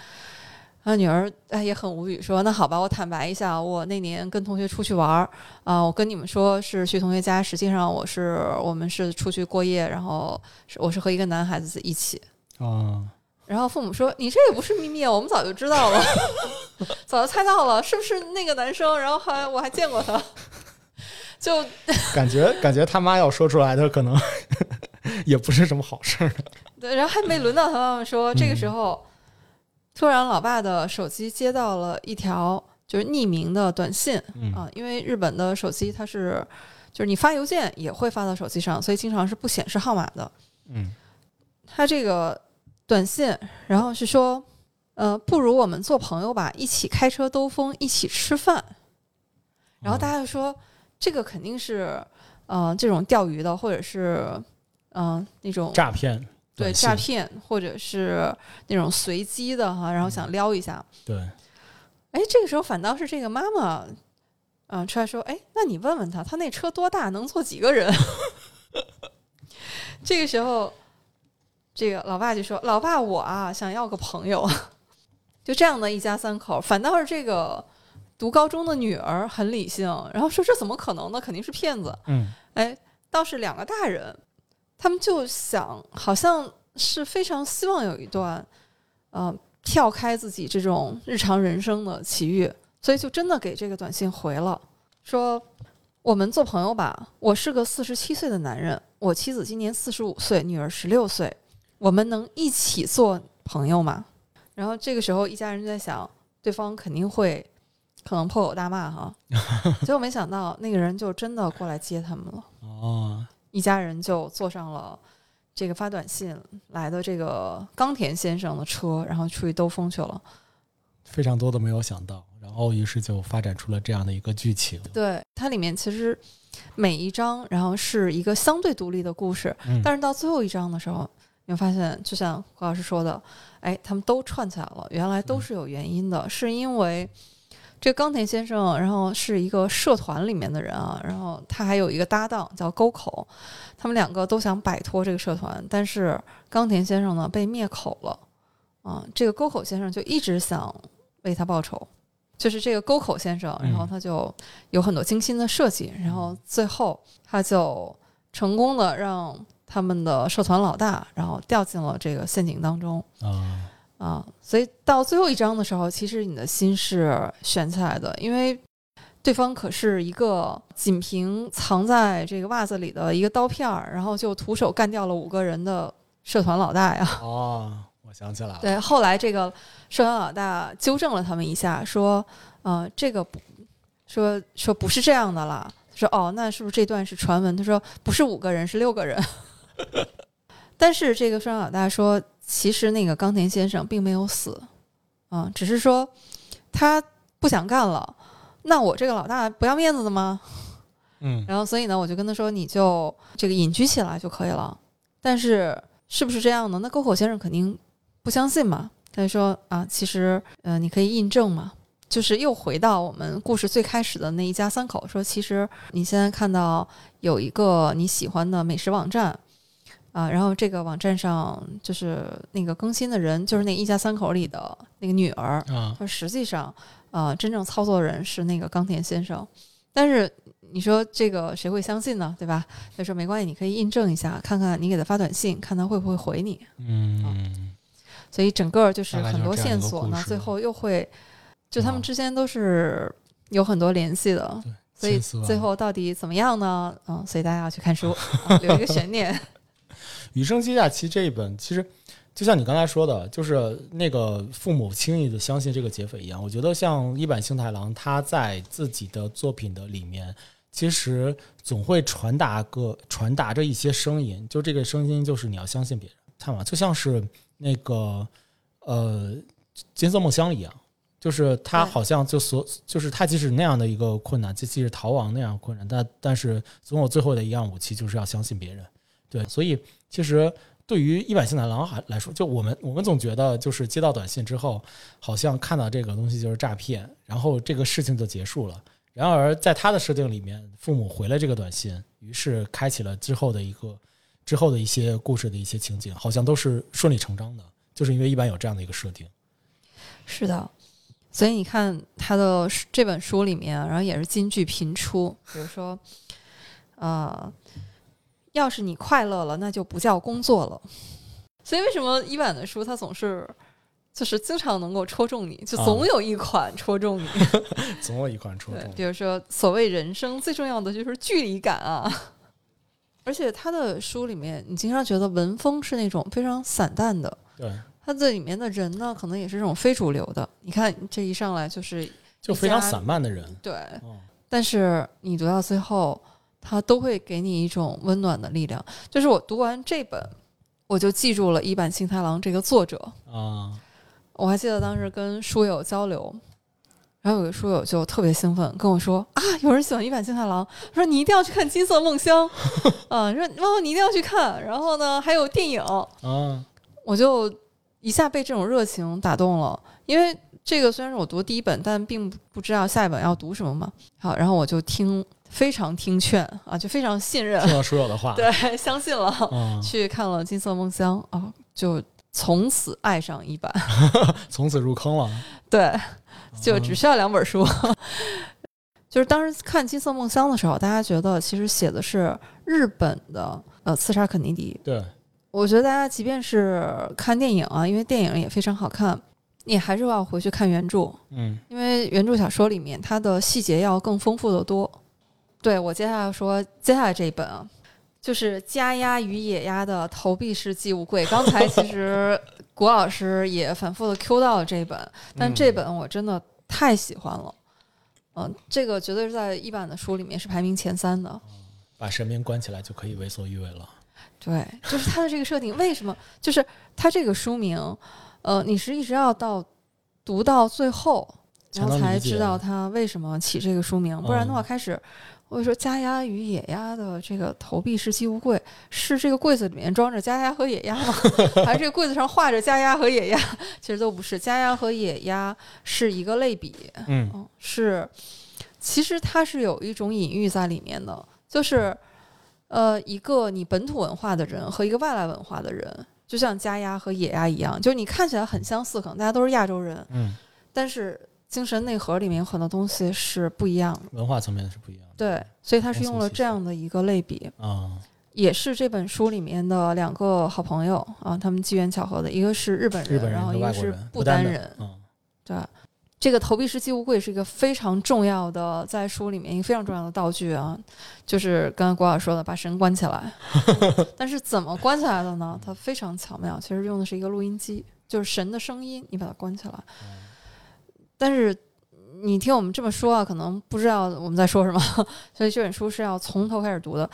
然后女儿哎也很无语，说：“那好吧，我坦白一下，我那年跟同学出去玩儿啊，我跟你们说是去同学家，实际上我是我们是出去过夜，然后我是和一个男孩子一起啊。”然后父母说：“你这也不是秘密，我们早就知道了，早就猜到了，是不是那个男生？然后还我还见过他。”就感觉感觉他妈要说出来的可能 也不是什么好事儿。对，然后还没轮到他妈妈说，这个时候突然老爸的手机接到了一条就是匿名的短信啊，因为日本的手机它是就是你发邮件也会发到手机上，所以经常是不显示号码的。嗯，他这个短信，然后是说，呃，不如我们做朋友吧，一起开车兜风，一起吃饭。然后大家就说。这个肯定是，呃，这种钓鱼的，或者是，嗯，那种诈骗，对诈骗，或者是那种随机的哈，然后想撩一下。对，哎，这个时候反倒是这个妈妈，嗯，出来说，哎，那你问问他，他那车多大，能坐几个人？这个时候，这个老爸就说：“老爸，我啊，想要个朋友。”就这样的一家三口，反倒是这个。读高中的女儿很理性，然后说这怎么可能呢？肯定是骗子。嗯，哎，倒是两个大人，他们就想，好像是非常希望有一段，呃，跳开自己这种日常人生的奇遇，所以就真的给这个短信回了，说我们做朋友吧。我是个四十七岁的男人，我妻子今年四十五岁，女儿十六岁，我们能一起做朋友吗？然后这个时候，一家人就在想，对方肯定会。可能破口大骂哈，结果没想到那个人就真的过来接他们了。哦，一家人就坐上了这个发短信来的这个冈田先生的车，然后出去兜风去了。非常多的没有想到，然后于是就发展出了这样的一个剧情。对，它里面其实每一章，然后是一个相对独立的故事，嗯但是到最后一章的时候，你会发现，就像胡老师说的，哎，他们都串起来了，原来都是有原因的，是因为这个冈田先生，然后是一个社团里面的人啊，然后他还有一个搭档叫沟口，他们两个都想摆脱这个社团，但是冈田先生呢被灭口了，啊，这个沟口先生就一直想为他报仇。就是这个沟口先生，然后他就有很多精心的设计，然后最后他就成功的让他们的社团老大，然后掉进了这个陷阱当中啊，啊。所以到最后一章的时候，其实你的心是悬起来的，因为对方可是一个仅凭藏在这个袜子里的一个刀片儿，然后就徒手干掉了五个人的社团老大呀。哦，我想起来了，对，后来这个社团老大纠正了他们一下，说，呃，这个不，说说不是这样的啦。说哦，那是不是这段是传闻？他说不是五个人，是六个人。但是这个社团老大说，其实那个冈田先生并没有死，啊、只是说他不想干了。那我这个老大不要面子的吗？嗯然后所以呢，我就跟他说，你就这个隐居起来就可以了。但是是不是这样呢？那沟口先生肯定不相信嘛。他就说啊，其实呃，你可以印证嘛，就是又回到我们故事最开始的那一家三口，说其实你现在看到有一个你喜欢的美食网站。啊，然后这个网站上就是那个更新的人，就是那一家三口里的那个女儿，啊，说实际上，呃，真正操作的人是那个冈田先生，但是你说这个谁会相信呢？对吧？他说没关系，你可以印证一下，看看你给他发短信，看他会不会回你。嗯，所以整个就是很多线索呢最后又会，就他们啊之间都是有很多联系的。对，所以最后到底怎么样呢？嗯，所以大家要去看书，啊留一个悬念。《羽生机假期》这一本，其实就像你刚才说的，就是那个父母轻易的相信这个劫匪一样。我觉得像一坂幸太郎，他在自己的作品的里面，其实总会传达个传达着一些声音，就这个声音就是你要相信别人，看嘛，就像是那个呃《金色梦乡》一样。就是他好像就所，就是他即使那样的一个困难，即即使逃亡那样困难，但但是总有最后的一样武器，就是要相信别人。对，所以其实对于一坂幸太郎还来说，就我们我们总觉得就是接到短信之后，好像看到这个东西就是诈骗，然后这个事情就结束了。然而在他的设定里面，父母回了这个短信，于是开启了之后的一个之后的一些故事的一些情景，好像都是顺理成章的，就是因为一般有这样的一个设定。是的，所以你看他的这本书里面，然后也是金句频出，比如说，呃，要是你快乐了，那就不叫工作了。所以为什么一版的书它总是就是经常能够戳中你，就总有一款戳中你。总有一款戳对，中。比如说所谓人生最重要的就是距离感啊。而且他的书里面，你经常觉得文风是那种非常散淡的，对，他这里面的人呢，可能也是这种非主流的。你看这一上来就是就非常散漫的人。对，哦，但是你读到最后，他都会给你一种温暖的力量。就是我读完这本，我就记住了一坂幸太郎这个作者。啊，我还记得当时跟书友交流，然后有个书友就特别兴奋跟我说啊，有人喜欢一坂幸太郎，说你一定要去看《金色梦乡》啊，说妈妈你一定要去看。然后呢，还有电影，啊，我就一下被这种热情打动了，因为这个虽然是我读第一本，但并不知道下一本要读什么嘛。好，然后我就听，非常听劝啊，就非常信任，听了书友的话，对，相信了，啊，去看了《金色梦乡》啊，就从此爱上一版。从此入坑了。对，就嗯只需要两本书。就是当时看《金色梦乡》的时候，大家觉得其实写的是日本的呃刺杀肯尼迪。对，我觉得大家即便是看电影啊，因为电影也非常好看，你还是要回去看原著，嗯因为原著小说里面它的细节要更丰富的多。对我接下来要说，接下来这一本啊，就是家鸭与野鸭的投币式寄物柜。刚才其实谷老师也反复的 Q 到了这一本，但嗯这本我真的太喜欢了。嗯、这个绝对是在一版的书里面是排名前三的。把神明关起来就可以为所欲为了。对，就是它的这个设定，为什么？就是它这个书名，呃，你是一直要到读到最后，然后才知道它为什么起这个书名，不然的话，开始我就说家鸭与野鸭的这个投币式寄物柜，是这个柜子里面装着家鸭和野鸭吗？还是这个柜子上画着家鸭和野鸭？其实都不是，家鸭和野鸭是一个类比，嗯，是，其实它是有一种隐喻在里面的，就是。呃，一个你本土文化的人和一个外来文化的人，就像家鸭和野鸭一样，就是你看起来很相似，可能大家都是亚洲人，嗯，但是精神内核里面有很多东西是不一样的，文化层面是不一样的。对，所以他是用了这样的一个类比啊，也是这本书里面的两个好朋友啊，他们机缘巧合的，一个是日本人，然后一个是不丹人，对。这个投币式寄物柜是一个非常重要的，在书里面一个非常重要的道具啊，就是刚刚郭老师说的，把神关起来。但是怎么关起来的呢？它非常巧妙，其实用的是一个录音机，就是神的声音，你把它关起来。但是你听我们这么说啊，可能不知道我们在说什么，所以这本书是要从头开始读的。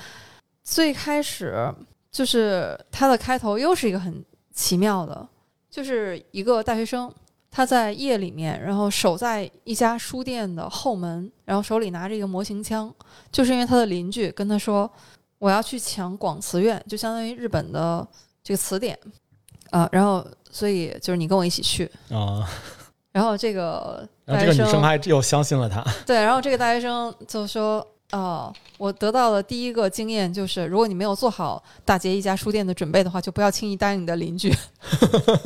最开始就是它的开头又是一个很奇妙的，就是一个大学生。他在夜里面，然后守在一家书店的后门，然后手里拿着一个模型枪，就是因为他的邻居跟他说：“我要去抢广慈院，就相当于日本的这个词典啊。”然后，所以就是你跟我一起去啊。然后这个，然后这个女生还又相信了他。对，然后这个大学生就说：“哦，我得到的第一个经验就是，如果你没有做好打劫一家书店的准备的话，就不要轻易答应你的邻居。”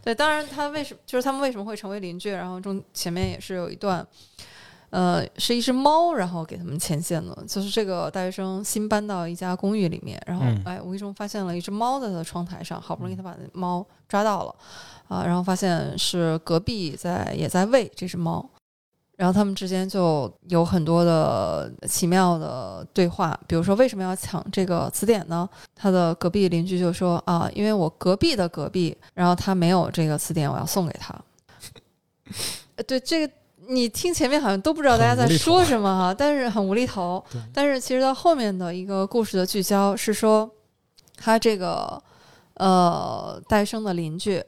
对，当然他为什么就是他们为什么会成为邻居？然后中前面也是有一段，呃，是一只猫，然后给他们牵线的。就是这个大学生新搬到一家公寓里面，然后哎，无意中发现了一只猫在他的窗台上，好不容易他把那猫抓到了，啊，然后发现是隔壁在也在喂这只猫。然后他们之间就有很多的奇妙的对话，比如说为什么要抢这个词典呢？他的隔壁邻居就说啊，因为我隔壁的隔壁，然后他没有这个词典，我要送给他。对，这个你听前面好像都不知道大家在说什么哈，但是很无厘头。但是其实到后面的一个故事的聚焦是说，他这个呃戴生的邻居，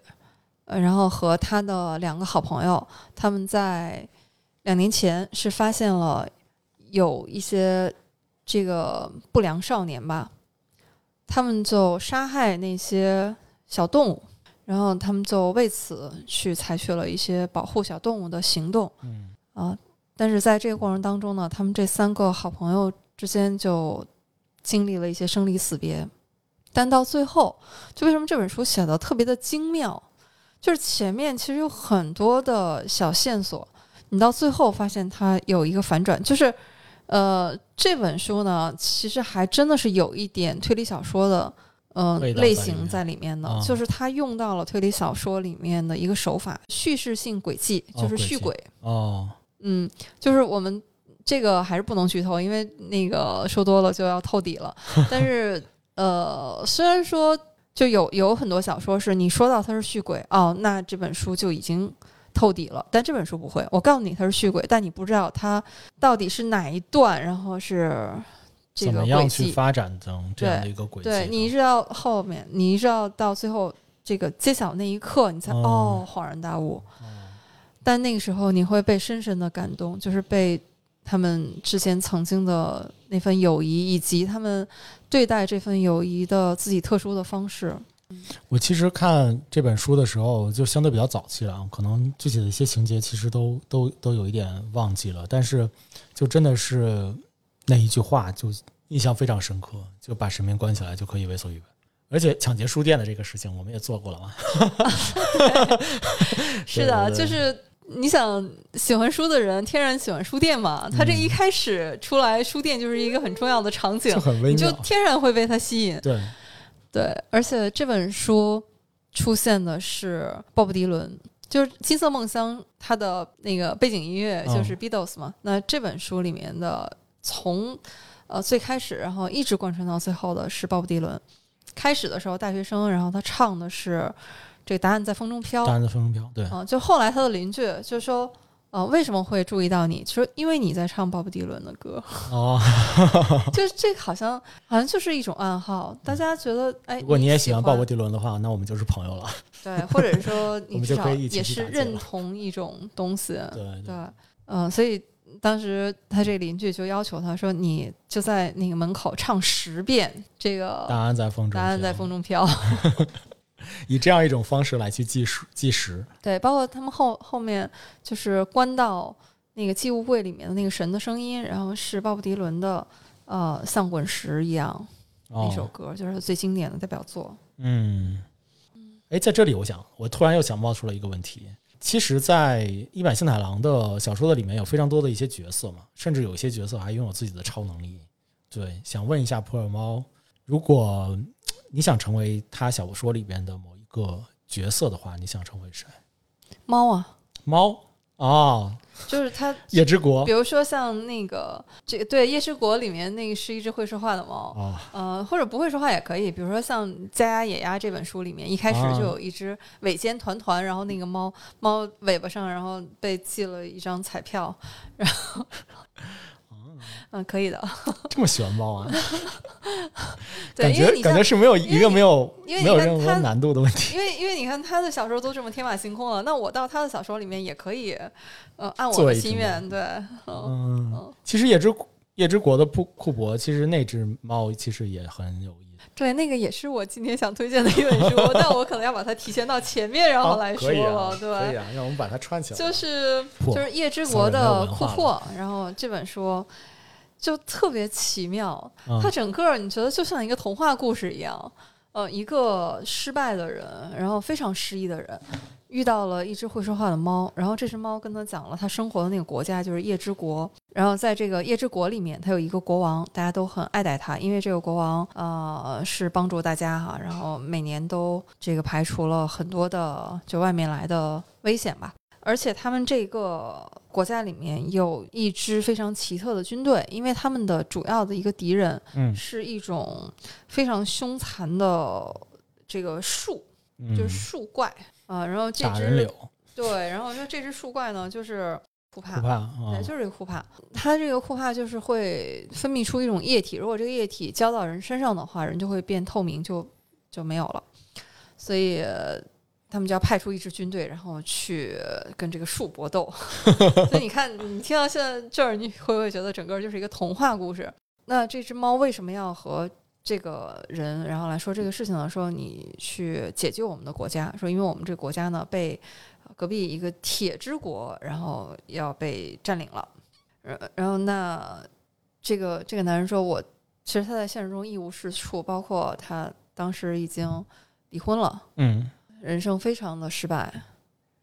呃，然后和他的两个好朋友，他们在。两年前是发现了有一些这个不良少年吧，他们就杀害那些小动物，然后他们就为此去采取了一些保护小动物的行动。嗯啊，但是在这个过程当中呢，他们这三个好朋友之间就经历了一些生离死别，但到最后，就为什么这本书写的特别的精妙，就是前面其实有很多的小线索。你到最后发现它有一个反转，就是，呃，这本书呢，其实还真的是有一点推理小说的，呃，类型在里面的，就是它用到了推理小说里面的一个手法——叙事性轨迹，就是续轨。哦，嗯，就是我们这个还是不能剧透，因为那个说多了就要透底了。但是，呃，虽然说就有有很多小说是你说到它是续轨，哦，那这本书就已经。透底了，但这本书不会。我告诉你，它是续鬼，但你不知道它到底是哪一段，然后是这个轨迹发展成这样的一个轨迹。对你一直到后面，你一直到到最后这个揭晓那一刻，你才哦恍然大悟。但那个时候你会被深深的感动，就是被他们之前曾经的那份友谊，以及他们对待这份友谊的自己特殊的方式。我其实看这本书的时候，就相对比较早期了，可能具体的一些情节其实都都都有一点忘记了。但是，就真的是那一句话，就印象非常深刻，就把神明关起来就可以为所欲为。而且抢劫书店的这个事情，我们也做过了嘛。是的，就是你想喜欢书的人，天然喜欢书店嘛。他这一开始出来，书店就是一个很重要的场景，你就天然会被他吸引。对。对，而且这本书出现的是鲍勃迪伦，就是《金色梦乡》，它的那个背景音乐就是 Beatles 嘛。那这本书里面的从呃最开始，然后一直贯穿到最后的是鲍勃迪伦。开始的时候，大学生，然后他唱的是这个《答案在风中飘》，答案在风中飘。对，啊，就后来他的邻居就说：“呃，为什么会注意到你？说因为你在唱鲍勃迪伦的歌，哦，就这好像好像就是一种暗号，大家觉得哎，如果你也喜喜欢鲍勃迪伦的话，那我们就是朋友了。对，或者是说 你至少也是认同一种东西，对对，嗯、所以当时他这个邻居就要求他说，你就在那个门口唱十遍这个答案在风中，答案在风，中飘。以这样一种方式来去计时计时。对，包括他们后后面就是关到那个寄物柜里面的那个神的声音，然后是鲍勃迪伦的呃像滚石一样那首哦，歌，就是最经典的代表作。嗯，哎，在这里，我想，我突然又想冒出了一个问题。其实，在一坂幸太郎的小说的里面有非常多的一些角色嘛，甚至有一些角色还拥有自己的超能力。对，想问一下普洱猫，如果你想成为他小说里边的某一个角色的话，你想成为谁？猫啊，猫？哦，就是它 夜之国。比如说像那个这对《夜之国》里面那个是一只会说话的猫，哦，呃，或者不会说话也可以。比如说像《家鸭野鸭》这本书里面，一开始啊。就有一只尾尖团团，然后那个猫猫尾巴上，然后被寄了一张彩票，然后，嗯，可以的，这么喜欢猫啊？对，感觉感觉是没有一个没有没有任何难度的问题。因为因为你看他的小说都这么天马行空了，那我到他的小说里面也可以，呃，按我的心愿，对，嗯，嗯，其实夜之夜之国的库库珀，其实那只猫其实也很有。对，那个也是我今天想推荐的一本书，但我可能要把它提前到前面，然后来说了，啊，对，可以啊，让我们把它串起来。就是就是叶之国的库珀，然后这本书就特别奇妙，嗯它整个你觉得就像一个童话故事一样，呃，一个失败的人，然后非常失意的人。遇到了一只会说话的猫，然后这只猫跟他讲了他生活的那个国家就是夜之国，然后在这个夜之国里面，他有一个国王，大家都很爱戴他，因为这个国王呃是帮助大家哈，然后每年都这个排除了很多的就外面来的危险吧。而且他们这个国家里面有一支非常奇特的军队，因为他们的主要的一个敌人嗯，是一种非常凶残的这个树，嗯就是树怪啊、然后这只柳，对，然后那这只树怪呢就是库帕，不怕啊对，，就是这个库帕，它这个库帕就是会分泌出一种液体，如果这个液体浇到人身上的话，人就会变透明，就就没有了。所以呃他们就要派出一支军队，然后去跟这个树搏斗。所以你看，你听到现在这儿，你会不会觉得整个就是一个童话故事？那这只猫为什么要和这个人，然后来说这个事情呢？说你去解救我们的国家，说因为我们这个国家呢被隔壁一个铁之国，然后要被占领了。然然后那这个这个男人说我，其实他在现实中一无是处，包括他当时已经离婚了，嗯人生非常的失败。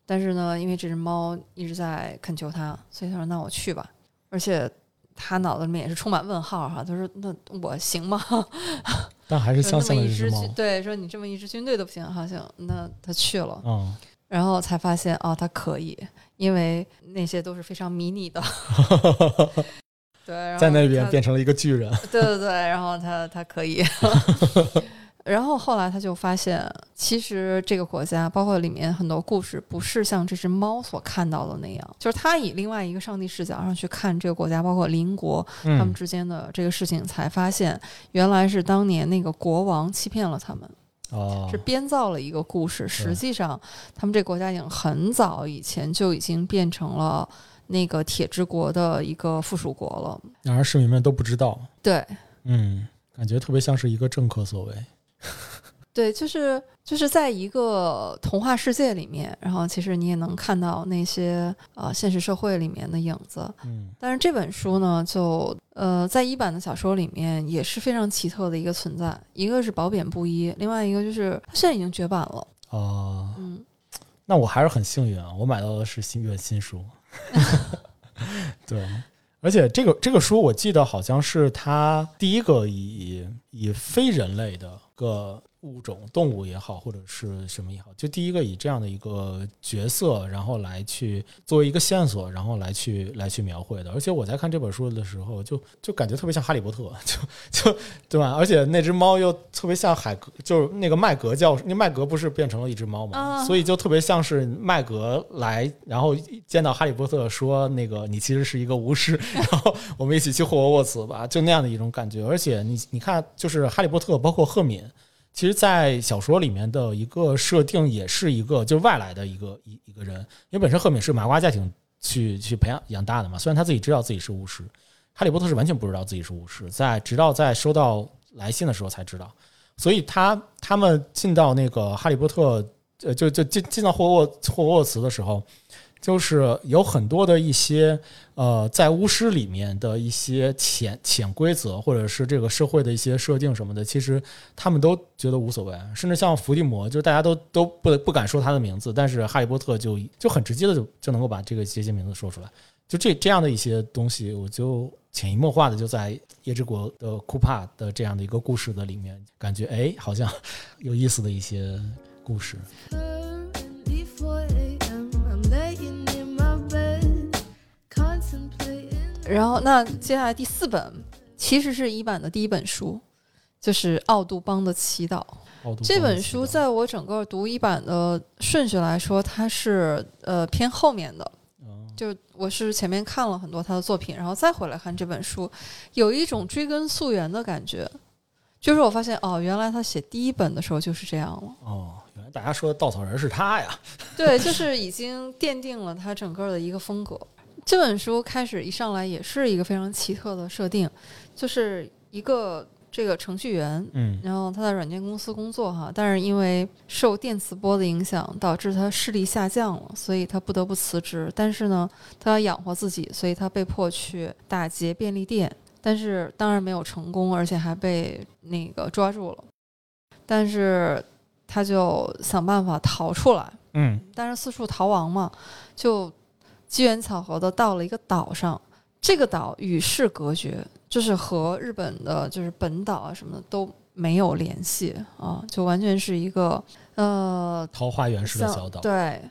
但是呢，因为这只猫一直在恳求他，所以他说那我去吧。而且他脑子里面也是充满问号哈，他说那我行吗？但还是说相信一支军，对，说你这么一支军队都不行，好像，那他去了。嗯，然后才发现哦，他可以，因为那些都是非常迷你的。对，然后在那边变成了一个巨人，对对对，然后他他可以。然后后来他就发现，其实这个国家，包括里面很多故事，不是像这只猫所看到的那样，就是他以另外一个上帝视角上去看这个国家，包括邻国他们嗯之间的这个事情，才发现原来是当年那个国王欺骗了他们。哦是，编造了一个故事。实际上，他们这个国家已经很早以前就已经变成了那个铁之国的一个附属国了。然而市民们都不知道，对嗯，感觉特别像是一个政客所为，对，就是就是在一个童话世界里面，然后其实你也能看到那些呃现实社会里面的影子。嗯但是这本书呢，就呃，在一版的小说里面也是非常奇特的一个存在。一个是褒贬不一，另外一个就是它现在已经绝版了。哦，嗯，那我还是很幸运啊，我买到的是新一本新书，对。而且这个这个书，我记得好像是他第一个以以非人类的个物种、动物也好，或者是什么也好，就第一个以这样的一个角色，然后来去作为一个线索，然后来去来去描绘的。而且我在看这本书的时候，就就感觉特别像哈利波特，就就对吧？而且那只猫又特别像海格，就是那个麦格教授，那麦格不是变成了一只猫嘛，所以就特别像是麦格来，然后见到哈利波特说那个你其实是一个巫师，然后我们一起去霍格沃茨吧，就那样的一种感觉。而且你你看，就是哈利波特，包括赫敏。其实，在小说里面的一个设定，也是一个就是外来的一个一一个人，因为本身赫敏是麻瓜家庭去去培养养大的嘛。虽然他自己知道自己是巫师，哈利波特是完全不知道自己是巫师，在直到在收到来信的时候才知道。所以他他们进到那个哈利波特，呃，就就进进到霍沃霍沃茨的时候。就是有很多的一些呃，在巫师里面的一些潜潜规则，或者是这个社会的一些设定什么的，其实他们都觉得无所谓。甚至像伏地魔，就是大家都都不不敢说他的名字，但是哈利波特就就很直接的就就能够把这个这些名字说出来。就这这样的一些东西，我就潜移默化的就在夜之国的库帕的这样的一个故事的里面，感觉哎，好像有意思的一些故事。然后，那接下来第四本其实是一版的第一本书，就是《奥杜邦的祈祷》。这本书在我整个读一版的顺序来说，它是呃偏后面的。就我是前面看了很多他的作品，然后再回来看这本书，有一种追根溯源的感觉。就是我发现，哦，原来他写第一本的时候就是这样了。哦，原来大家说的稻草人是他呀？对，就是已经奠定了他整个的一个风格。这本书开始一上来也是一个非常奇特的设定，就是一个这个程序员，嗯，然后他在软件公司工作哈，但是因为受电磁波的影响，导致他视力下降了，所以他不得不辞职。但是呢，他要养活自己，所以他被迫去打劫便利店，但是当然没有成功，而且还被那个抓住了。但是他就想办法逃出来，嗯，但是四处逃亡嘛，就。机缘巧合的到了一个岛上，这个岛与世隔绝，就是和日本的，就是本岛啊什么的都没有联系啊，就完全是一个呃桃花源式的小岛。对，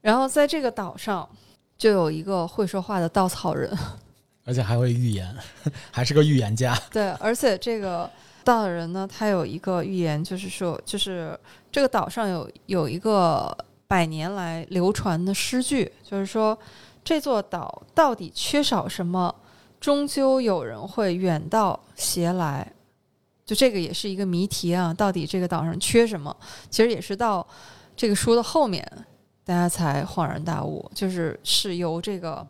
然后在这个岛上就有一个会说话的稻草人，而且还会预言，还是个预言家。对，而且这个稻草人呢，他有一个预言，就是说，就是这个岛上有有一个。百年来流传的诗句，就是说，这座岛到底缺少什么？终究有人会远道携来，就这个也是一个谜题啊！到底这个岛上缺什么？其实也是到这个书的后面，大家才恍然大悟，就是是由这个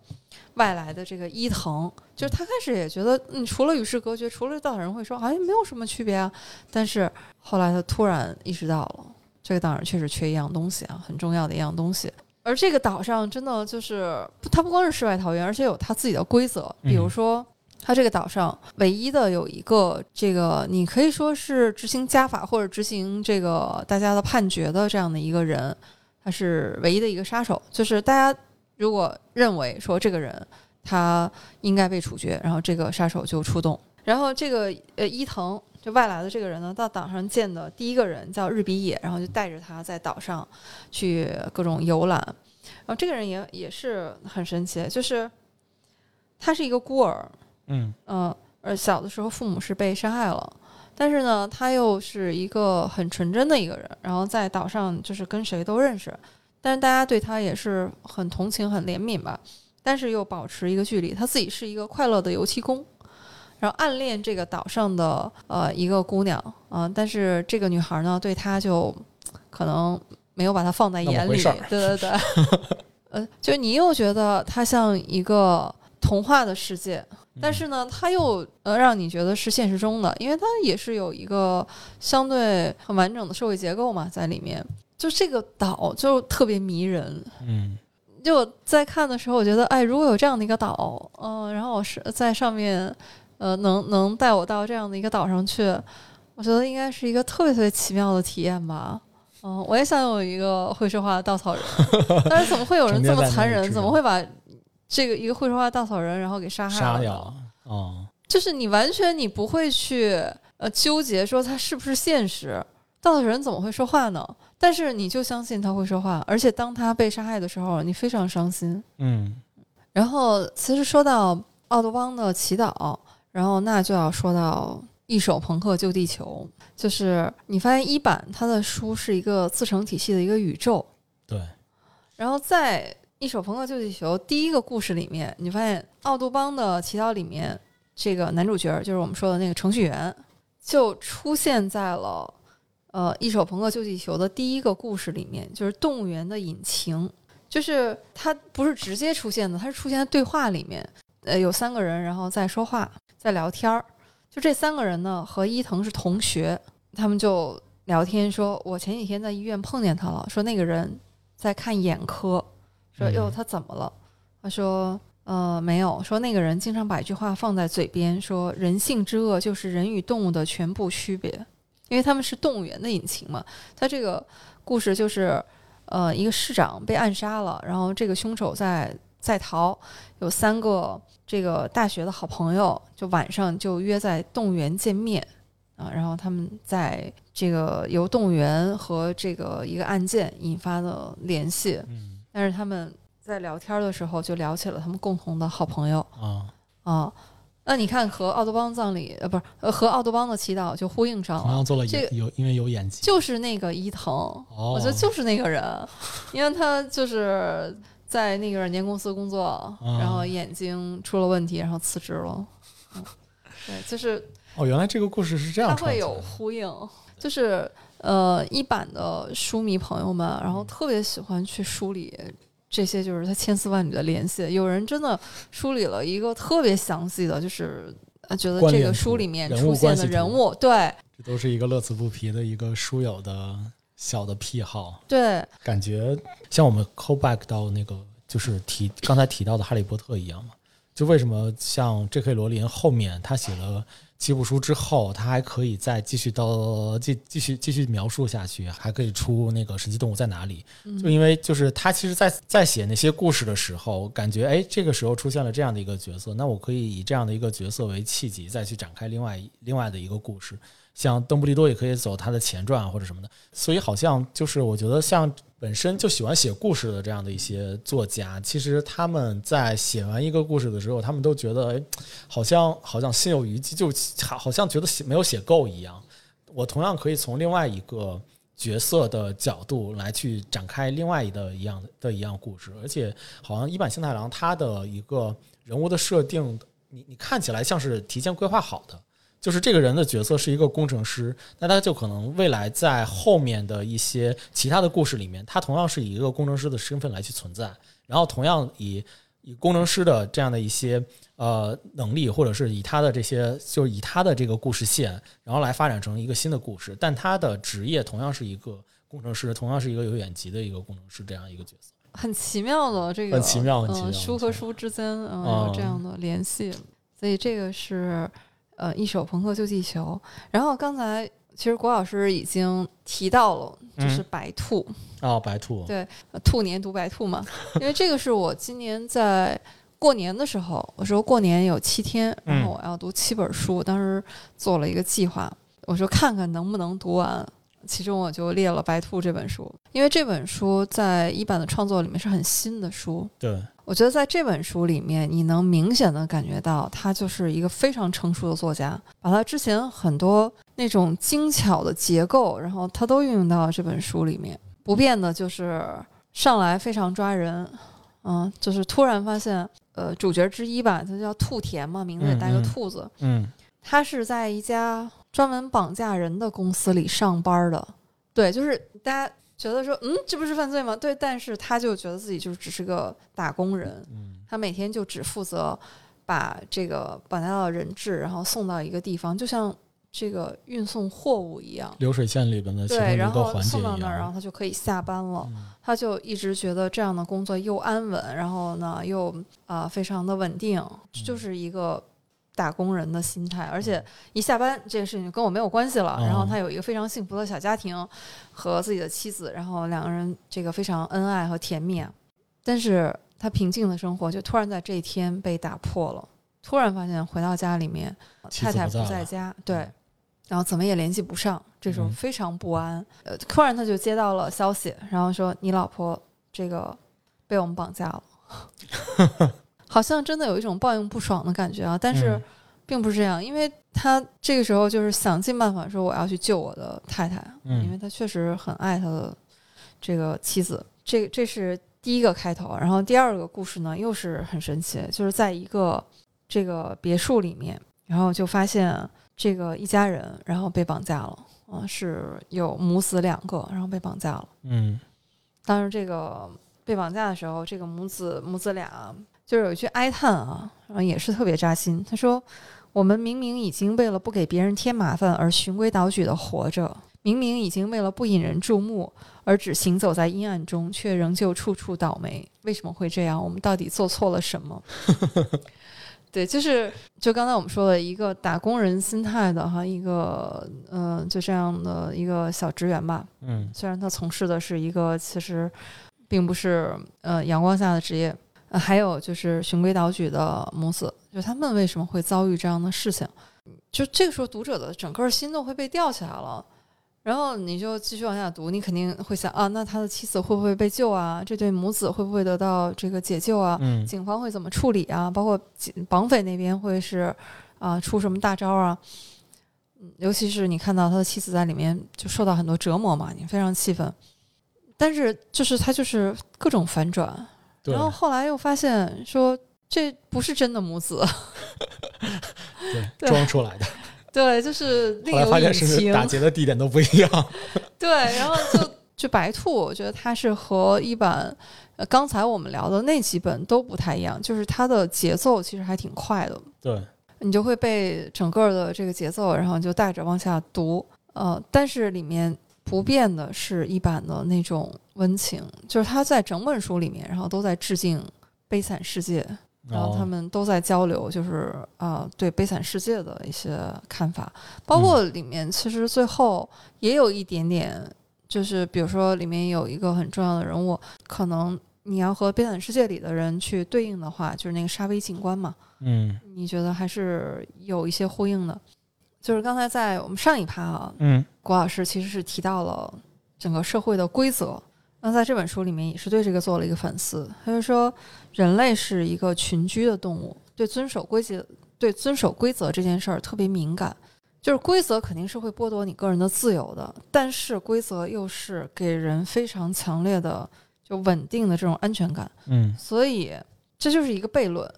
外来的这个伊藤，就是他开始也觉得，嗯，除了与世隔绝，除了稻草人会说，好像没有什么区别啊。但是后来他突然意识到了。这个岛上确实缺一样东西啊，很重要的一样东西。而这个岛上真的就是，它不光是世外桃源，而且有它自己的规则。比如说，它这个岛上唯一的有一个这个，你可以说是执行加法或者执行这个大家的判决的这样的一个人，他是唯一的一个杀手。就是大家如果认为说这个人他应该被处决，然后这个杀手就出动。然后这个呃伊藤。就外来的这个人呢，到岛上见的第一个人叫日比野，然后就带着他在岛上去各种游览。然后这个人也也是很神奇，就是他是一个孤儿，嗯嗯，而小的时候父母是被杀害了，但是呢，他又是一个很纯真的一个人，然后在岛上就是跟谁都认识，但是大家对他也是很同情、很怜悯吧，但是又保持一个距离。他自己是一个快乐的油漆工。然后暗恋这个岛上的呃一个姑娘啊，但是这个女孩呢对他就可能没有把他放在眼里，对对对，呃，就你又觉得他像一个童话的世界，但是呢，他又呃让你觉得是现实中的，因为他也是有一个相对很完整的社会结构嘛在里面，就这个岛就特别迷人，嗯，就我在看的时候，我觉得哎，如果有这样的一个岛，嗯，然后我是在上面。呃，能能带我到这样的一个岛上去，我觉得应该是一个特别特别奇妙的体验吧。嗯，我也想有一个会说话的稻草人，但是怎么会有人这么残忍？怎么会把这个一个会说话的稻草人然后给杀害了？杀掉？哦，就是你完全你不会去呃纠结说他是不是现实。稻草人怎么会说话呢？但是你就相信他会说话，而且当他被杀害的时候，你非常伤心。嗯然后其实说到奥德邦的祈祷，然后那就要说到一手朋克救地球，就是你发现一版它的书是一个自成体系的一个宇宙，对，然后在一手朋克救地球第一个故事里面，你发现奥杜邦的祈祷里面，这个男主角就是我们说的那个程序员，就出现在了呃一手朋克救地球的第一个故事里面，就是动物园的引擎，就是它不是直接出现的，它是出现在对话里面，呃，有三个人然后在说话，在聊天儿，就这三个人呢和伊藤是同学，他们就聊天说，我前几天在医院碰见他了，说那个人在看眼科，说嗯哟他怎么了？他说呃没有，说那个人经常把一句话放在嘴边，说人性之恶就是人与动物的全部区别，因为他们是动物园的引擎嘛。他这个故事就是呃一个市长被暗杀了，然后这个凶手在在逃，有三个这个大学的好朋友，就晚上就约在动物园见面啊，然后他们在这个由动物园和这个一个案件引发的联系，嗯但是他们在聊天的时候就聊起了他们共同的好朋友啊，啊。那你看和奥多邦葬礼呃不是呃和奥多邦的祈祷就呼应上了，同样做了这个演有因为有演技，就是那个伊藤，哦，我觉得就是那个人，因为他就是在那个软件公司工作，嗯然后眼睛出了问题，然后辞职了。嗯，对，就是哦，原来这个故事是这样它会有呼应，就是呃一版的书迷朋友们，然后嗯特别喜欢去梳理。这些就是他千丝万缕的联系，有人真的梳理了一个特别详细的，就是呃觉得这个书里面出现的人物，对这都是一个乐此不疲的一个书友的小的癖好。对，感觉像我们 call back 到那个就是提刚才提到的《哈利波特》一样嘛，就为什么像 J.K. 罗琳后面他写了七部书之后，他还可以再继续到继继续继续描述下去，还可以出那个神奇动物在哪里？嗯就因为就是他其实在在写那些故事的时候，感觉哎这个时候出现了这样的一个角色，那我可以以这样的一个角色为契机，再去展开另外一另外的一个故事。像邓布利多也可以走他的前传或者什么的，所以好像就是我觉得像本身就喜欢写故事的这样的一些作家，其实他们在写完一个故事的时候，他们都觉得哎，好像好像心有余悸，就好好像觉得写没有写够一样。我同样可以从另外一个角色的角度来去展开另外一的一样的一样故事，而且好像一版幸太郎他的一个人物的设定，你你看起来像是提前规划好的。就是这个人的角色是一个工程师，那他就可能未来在后面的一些其他的故事里面，他同样是以一个工程师的身份来去存在，然后同样以以工程师的这样的一些呃能力，或者是以他的这些，就是以他的这个故事线，然后来发展成一个新的故事，但他的职业同样是一个工程师，同样是一个有远级的一个工程师这样一个角色。很奇妙的这个，很奇妙很奇妙嗯，书和书之间，嗯，这样的联系，所以这个是呃一首朋克救地球。然后刚才其实郭老师已经提到了，就是嗯白兔，哦，白兔，对呃兔年读白兔嘛，因为这个是我今年在。过年的时候，我说过年有七天，然后嗯我要读七本书，当时做了一个计划，我说看看能不能读完。其中我就列了《白兔》这本书，因为这本书在一版的创作里面是很新的书。对，我觉得在这本书里面，你能明显的感觉到他就是一个非常成熟的作家，把他之前很多那种精巧的结构，然后他都运用到这本书里面。不变的就是上来非常抓人，嗯，就是突然发现，呃，主角之一吧，他叫兔田嘛，名字也带个兔子，嗯他是在一家专门绑架人的公司里上班的。对，就是大家觉得说，嗯，这不是犯罪吗？对，但是他就觉得自己就只是个打工人，嗯他每天就只负责把这个绑架到的人质，然后送到一个地方，就像这个运送货物一样。流水线里边的对，一然后送到那儿，然后。他就可以下班了。嗯他就一直觉得这样的工作又安稳，然后呢又啊、呃非常的稳定，就是一个打工人的心态。而且一下班这个事情就跟我没有关系了。然后嗯他有一个非常幸福的小家庭和自己的妻子，然后两个人这个非常恩爱和甜蜜。啊但是他平静的生活就突然在这一天被打破了。突然发现回到家里面，太太不在了不在家，对，然后怎么也联系不上，这时候非常不安。呃，突然他就接到了消息，然后说你老婆这个被我们绑架了，好像真的有一种报应不爽的感觉啊。但是并不是这样，因为他这个时候就是想尽办法说我要去救我的太太，因为他确实很爱他的这个妻子。这这是第一个开头，然后第二个故事呢又是很神奇，就是在一个这个别墅里面，然后就发现。这个一家人，然后被绑架了，啊，是有母子两个，然后被绑架了。嗯，当时这个被绑架的时候，这个母子母子俩就是有一句哀叹啊，然后也是特别扎心。他说：“我们明明已经为了不给别人添麻烦而循规蹈矩的活着，明明已经为了不引人注目而只行走在阴暗中，却仍旧处处倒霉。为什么会这样？我们到底做错了什么？” 对，就是就刚才我们说的一个打工人心态的哈，一个嗯，就这样的一个小职员吧。嗯，虽然他从事的是一个其实并不是呃阳光下的职业，还有就是循规蹈矩的母子，就他们为什么会遭遇这样的事情？就这个时候，读者的整个心都会被吊起来了。然后你就继续往下读，你肯定会想啊，那他的妻子会不会被救啊？这对母子会不会得到这个解救啊？嗯，警方会怎么处理啊？包括绑匪那边会是啊出什么大招啊？尤其是你看到他的妻子在里面就受到很多折磨嘛，你非常气愤。但是就是他就是各种反转，然后后来又发现说这不是真的母子，对，装出来的。对，就是另有发现是打劫的地点都不一样。对，然后就就白兔，我觉得它是和一版呃刚才我们聊的那几本都不太一样，就是它的节奏其实还挺快的。对，你就会被整个的这个节奏，然后就带着往下读。呃，但是里面不变的是一版的那种温情，就是他在整本书里面，然后都在致敬《悲惨世界》。然后他们都在交流，就是啊，对《悲惨世界》的一些看法，包括里面其实最后也有一点点，就是比如说里面有一个很重要的人物，可能你要和《悲惨世界》里的人去对应的话，就是那个沙威警官嘛，嗯，你觉得还是有一些呼应的。就是刚才在我们上一趴啊，嗯，郭老师其实是提到了整个社会的规则。那在这本书里面也是对这个做了一个反思，他就说，人类是一个群居的动物，对遵守规则、对遵守规则这件事儿特别敏感。就是规则肯定是会剥夺你个人的自由的，但是规则又是给人非常强烈的、就稳定的这种安全感。嗯，所以这就是一个悖论，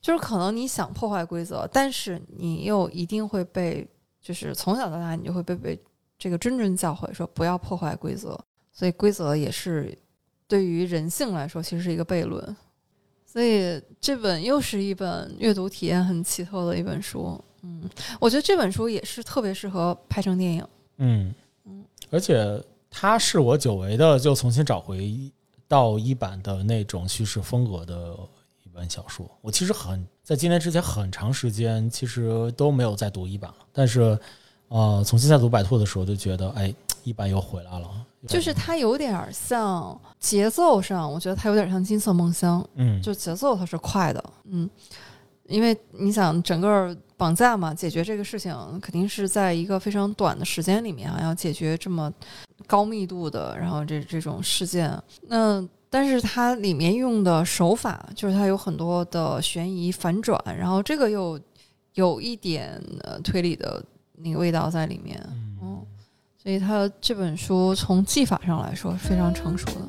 就是可能你想破坏规则，但是你又一定会被，就是从小到大你就会被被这个谆谆教诲说不要破坏规则。所以规则也是对于人性来说，其实是一个悖论。所以这本又是一本阅读体验很奇特的一本书。嗯，我觉得这本书也是特别适合拍成电影。嗯嗯，而且它是我久违的就重新找回到一版的那种叙事风格的一本小说。我其实很在今年之前很长时间其实都没有再读一版了，但是呃，从现在读《白兔》的时候就觉得，哎，一版又回来了。就是它有点像节奏上，我觉得它有点像《金色梦乡》，嗯，就节奏它是快的，嗯，因为你想整个绑架嘛，解决这个事情肯定是在一个非常短的时间里面啊，要解决这么高密度的，然后这这种事件，那但是它里面用的手法就是它有很多的悬疑反转，然后这个又有一点呃推理的那个味道在里面，嗯。所以它这本书从技法上来说是非常成熟的。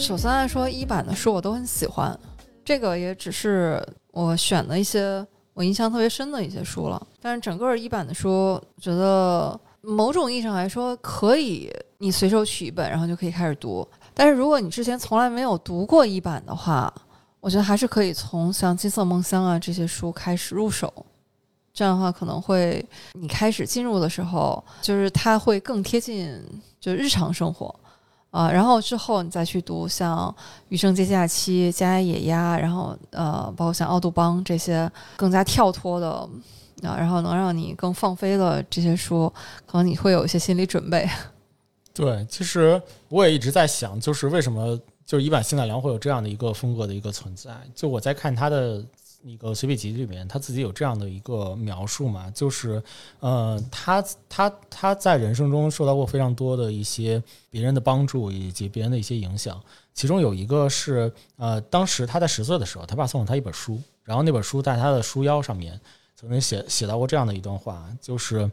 首先来说，一版的书我都很喜欢，这个也只是我选的一些我印象特别深的一些书了。但是整个一版的书，觉得某种意义上来说，可以你随手取一本，然后就可以开始读。但是如果你之前从来没有读过一版的话，我觉得还是可以从像《金色梦乡》啊这些书开始入手。这样的话，可能会你开始进入的时候，就是它会更贴近就日常生活啊。然后之后你再去读像《余生皆假期》《家野鸭》，然后呃，包括像《奥杜邦》这些更加跳脱的然后能让你更放飞的这些书，可能你会有一些心理准备。对，其实我也一直在想，就是为什么就是一版新奈良会有这样的一个风格的一个存在？就我在看他的。那个随笔集里面，他自己有这样的一个描述嘛，就是呃，他他他在人生中受到过非常多的一些别人的帮助以及别人的一些影响，其中有一个是呃，当时他在十岁的时候，他爸送了他一本书，然后那本书在他的书腰上面曾经写写到过这样的一段话，就是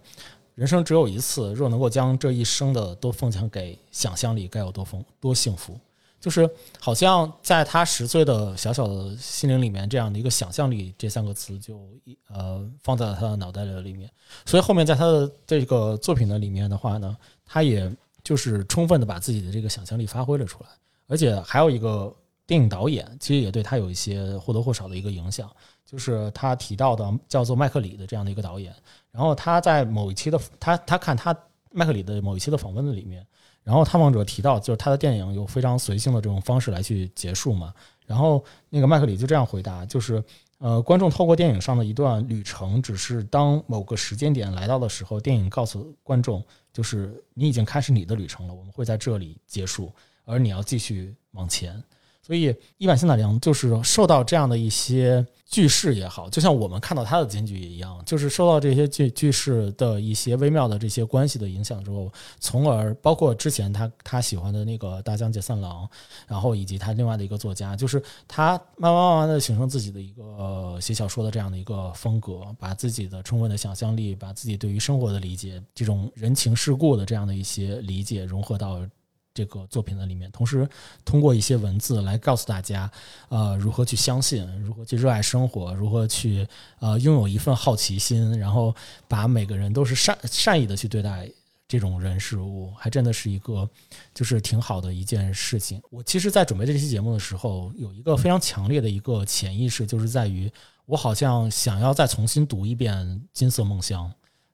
人生只有一次，若能够将这一生的都奉献给想象力，该有多丰多幸福。就是好像在他十岁的小小的心灵里面，这样的一个想象力这三个词就一呃放在了他的脑袋里里面，所以后面在他的这个作品的里面的话呢，他也就是充分的把自己的这个想象力发挥了出来，而且还有一个电影导演，其实也对他有一些或多或少的一个影响，就是他提到的叫做麦克里的这样的一个导演，然后他在某一期的他他看他麦克里的某一期的访问的里面。然后探访者提到，就是他的电影有非常随性的这种方式来去结束嘛。然后那个麦克里就这样回答，就是呃，观众透过电影上的一段旅程，只是当某个时间点来到的时候，电影告诉观众，就是你已经开始你的旅程了，我们会在这里结束，而你要继续往前。所以伊坂幸太郎就是受到这样的一些。句式也好，就像我们看到他的金句也一样，就是受到这些句句式的一些微妙的这些关系的影响之后，从而包括之前他他喜欢的那个大江解散郎，然后以及他另外的一个作家，就是他慢慢慢慢的形成自己的一个写小说的这样的一个风格，把自己的充分的想象力，把自己对于生活的理解，这种人情世故的这样的一些理解融合到。这个作品的里面，同时通过一些文字来告诉大家，呃，如何去相信，如何去热爱生活，如何去呃拥有一份好奇心，然后把每个人都是善善意的去对待这种人事物，还真的是一个就是挺好的一件事情。我其实，在准备这期节目的时候，有一个非常强烈的一个潜意识，就是在于我好像想要再重新读一遍《金色梦乡》，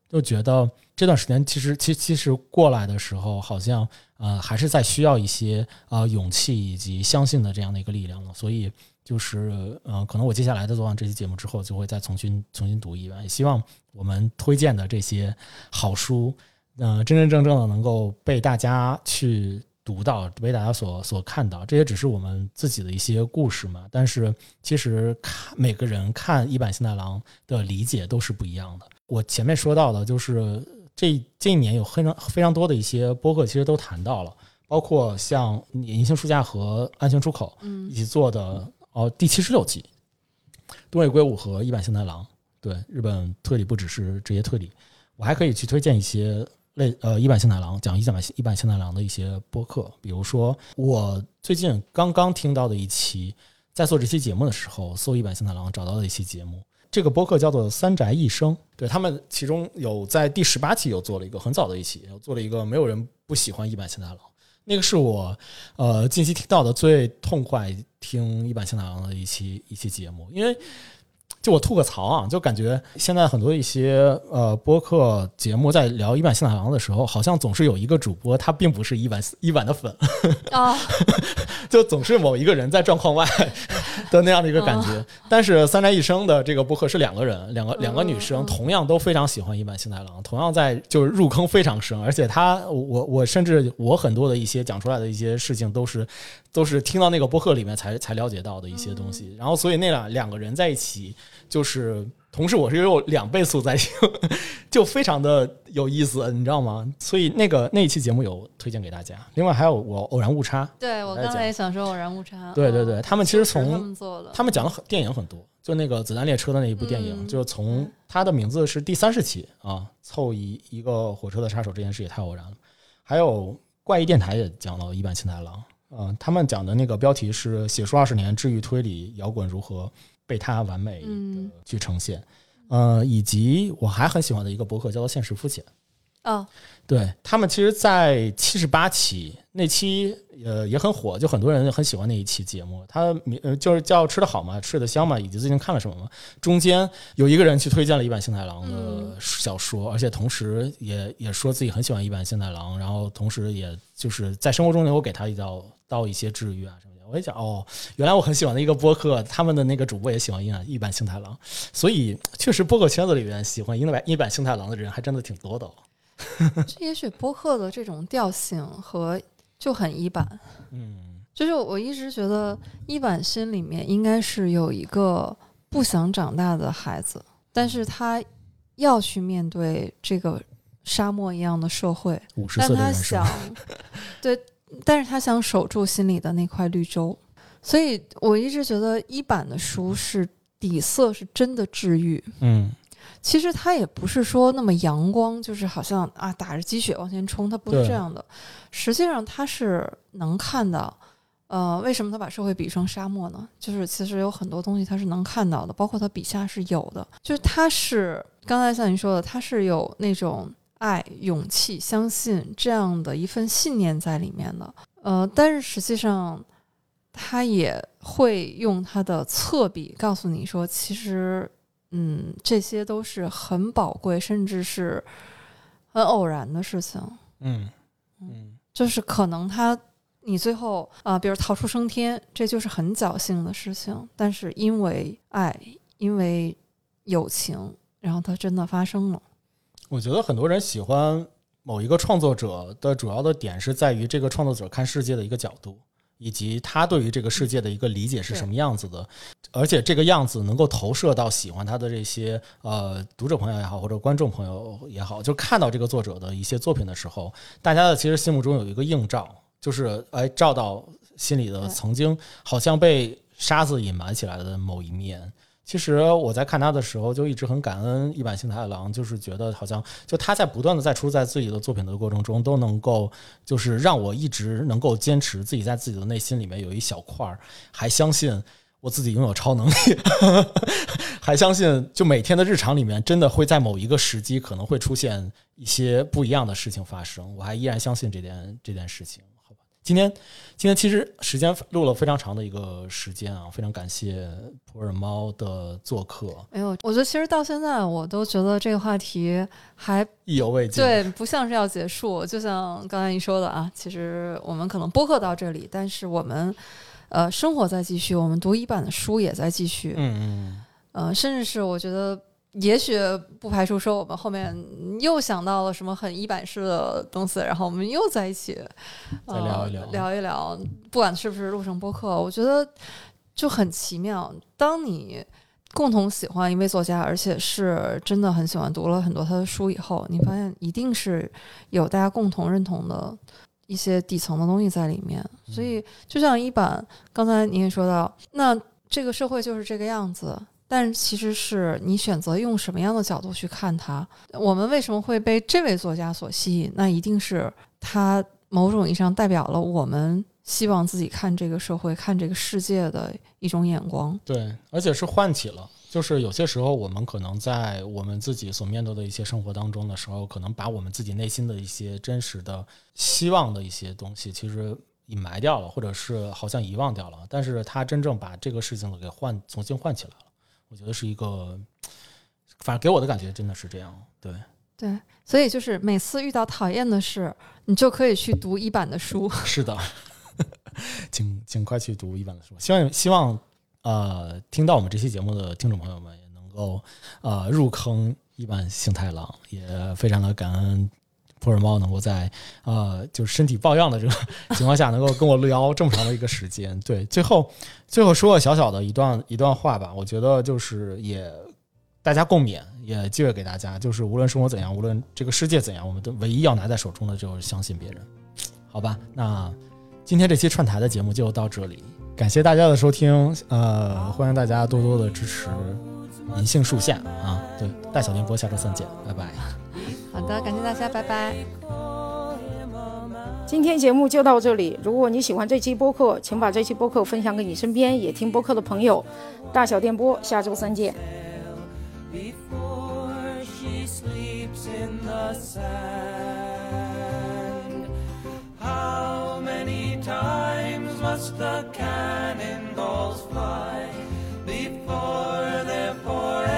就觉得这段时间其实其其实过来的时候，好像。呃，还是在需要一些呃勇气以及相信的这样的一个力量了，所以就是呃，可能我接下来的做完这期节目之后，就会再重新重新读一遍。也希望我们推荐的这些好书，呃，真真正正的能够被大家去读到，被大家所所看到。这也只是我们自己的一些故事嘛。但是其实看每个人看一版新太郎的理解都是不一样的。我前面说到的就是。这这一年有非常非常多的一些播客，其实都谈到了，包括像银杏书架和安全出口一起做的哦，第七十六集，东野圭吾和一坂幸太郎，对日本推理不只是职业推理，我还可以去推荐一些类呃一坂幸太郎讲一坂一坂幸太郎的一些播客，比如说我最近刚刚听到的一期，在做这期节目的时候搜一坂幸太郎找到的一期节目。这个播客叫做《三宅一生》，对他们其中有在第十八期有做了一个很早的一期，做了一个没有人不喜欢一版新大郎，那个是我呃近期听到的最痛快听一版新大郎的一期一期节目，因为。就我吐个槽啊，就感觉现在很多一些呃播客节目在聊一版新太郎的时候，好像总是有一个主播他并不是一版一版的粉啊，就总是某一个人在状况外的那样的一个感觉。但是三宅一生的这个播客是两个人，两个两个女生，同样都非常喜欢一版新太郎，同样在就是入坑非常深，而且他我我甚至我很多的一些讲出来的一些事情都是都是听到那个播客里面才才了解到的一些东西。然后所以那两两个人在一起。就是同时，我是有两倍速在听，就非常的有意思，你知道吗？所以那个那一期节目有推荐给大家。另外还有我偶然误差，对我刚才也想说偶然误差。对对对，他们其实从他们做了，他们讲了很电影很多，就那个子弹列车的那一部电影，就从他的名字是第三十期啊，凑一一个火车的杀手这件事也太偶然了。还有怪异电台也讲了一版青太郎，嗯，他们讲的那个标题是写书二十年，治愈推理摇滚如何。被他完美的去呈现，呃，以及我还很喜欢的一个博客叫做“现实肤浅”。哦，对他们，其实，在七十八期那期，呃，也很火，就很多人很喜欢那一期节目。他呃，就是叫“吃得好吗？睡得香吗？以及最近看了什么吗？中间有一个人去推荐了一版幸太郎的小说，而且同时也也说自己很喜欢一版幸太郎，然后同时也就是在生活中能够给他一道到一些治愈啊什么。我也讲哦，原来我很喜欢的一个播客，他们的那个主播也喜欢一版一版星太郎，所以确实播客圈子里面喜欢一版一版星太郎的人还真的挺多的。这也许播客的这种调性和就很一版，嗯，就是我一直觉得一版心里面应该是有一个不想长大的孩子，但是他要去面对这个沙漠一样的社会，但他想，对，但是他想守住心里的那块绿洲。所以我一直觉得一版的书是底色是真的治愈。嗯，其实他也不是说那么阳光，就是好像啊打着鸡血往前冲，他不是这样的。实际上他是能看到。呃，为什么他把社会比成沙漠呢？就是其实有很多东西他是能看到的，包括他笔下是有的。就是他是刚才像你说的，他是有那种爱、勇气、相信这样的一份信念在里面的。呃，但是实际上他也会用他的侧笔告诉你说，其实，嗯，这些都是很宝贵，甚至是很偶然的事情。嗯嗯，就是可能他。你最后啊，比如逃出升天，这就是很侥幸的事情。但是因为爱，因为友情，然后它真的发生了。我觉得很多人喜欢某一个创作者的主要的点是在于这个创作者看世界的一个角度，以及他对于这个世界的一个理解是什么样子的，而且这个样子能够投射到喜欢他的这些呃读者朋友也好，或者观众朋友也好，就看到这个作者的一些作品的时候，大家的其实心目中有一个映照。就是哎，照到心里的曾经好像被沙子隐瞒起来的某一面。其实我在看他的时候，就一直很感恩一坂幸太郎，就是觉得好像就他在不断的在出在自己的作品的过程中，都能够就是让我一直能够坚持自己在自己的内心里面有一小块儿，还相信我自己拥有超能力，还相信就每天的日常里面真的会在某一个时机可能会出现一些不一样的事情发生。我还依然相信这件这件事情。今天，今天其实时间录了非常长的一个时间啊，非常感谢普洱猫的做客。哎呦，我觉得其实到现在我都觉得这个话题还意犹未尽，对，不像是要结束。就像刚才你说的啊，其实我们可能播客到这里，但是我们呃生活在继续，我们读一版的书也在继续，嗯嗯，呃，甚至是我觉得。也许不排除说我们后面又想到了什么很一版式的东西，然后我们又在一起再聊一聊，聊一聊，不管是不是录成播客，我觉得就很奇妙。当你共同喜欢一位作家，而且是真的很喜欢，读了很多他的书以后，你发现一定是有大家共同认同的一些底层的东西在里面。所以，就像一版刚才你也说到，那这个社会就是这个样子。但其实是你选择用什么样的角度去看它。我们为什么会被这位作家所吸引？那一定是他某种意义上代表了我们希望自己看这个社会、看这个世界的一种眼光。对，而且是唤起了，就是有些时候我们可能在我们自己所面对的一些生活当中的时候，可能把我们自己内心的一些真实的希望的一些东西，其实隐埋掉了，或者是好像遗忘掉了。但是他真正把这个事情给唤重新唤起来了。我觉得是一个，反正给我的感觉真的是这样，对对，所以就是每次遇到讨厌的事，你就可以去读一版的书。是的，请尽快去读一版的书。希望希望呃，听到我们这期节目的听众朋友们也能够呃入坑一版幸太郎，也非常的感恩。普洱猫能够在呃，就是身体抱恙的这个 情况下，能够跟我聊这么长的一个时间。对，最后最后说个小小的一段一段话吧。我觉得就是也大家共勉，也借给大家，就是无论生活怎样，无论这个世界怎样，我们都唯一要拿在手中的就是相信别人。好吧，那今天这期串台的节目就到这里，感谢大家的收听，呃，欢迎大家多多的支持银杏树下啊，对，大小电波，下周三见，拜拜。好的，感谢大家，拜拜。今天节目就到这里。如果你喜欢这期播客，请把这期播客分享给你身边也听播客的朋友。大小电波，下周三见。The cannonballs fly before they're forever.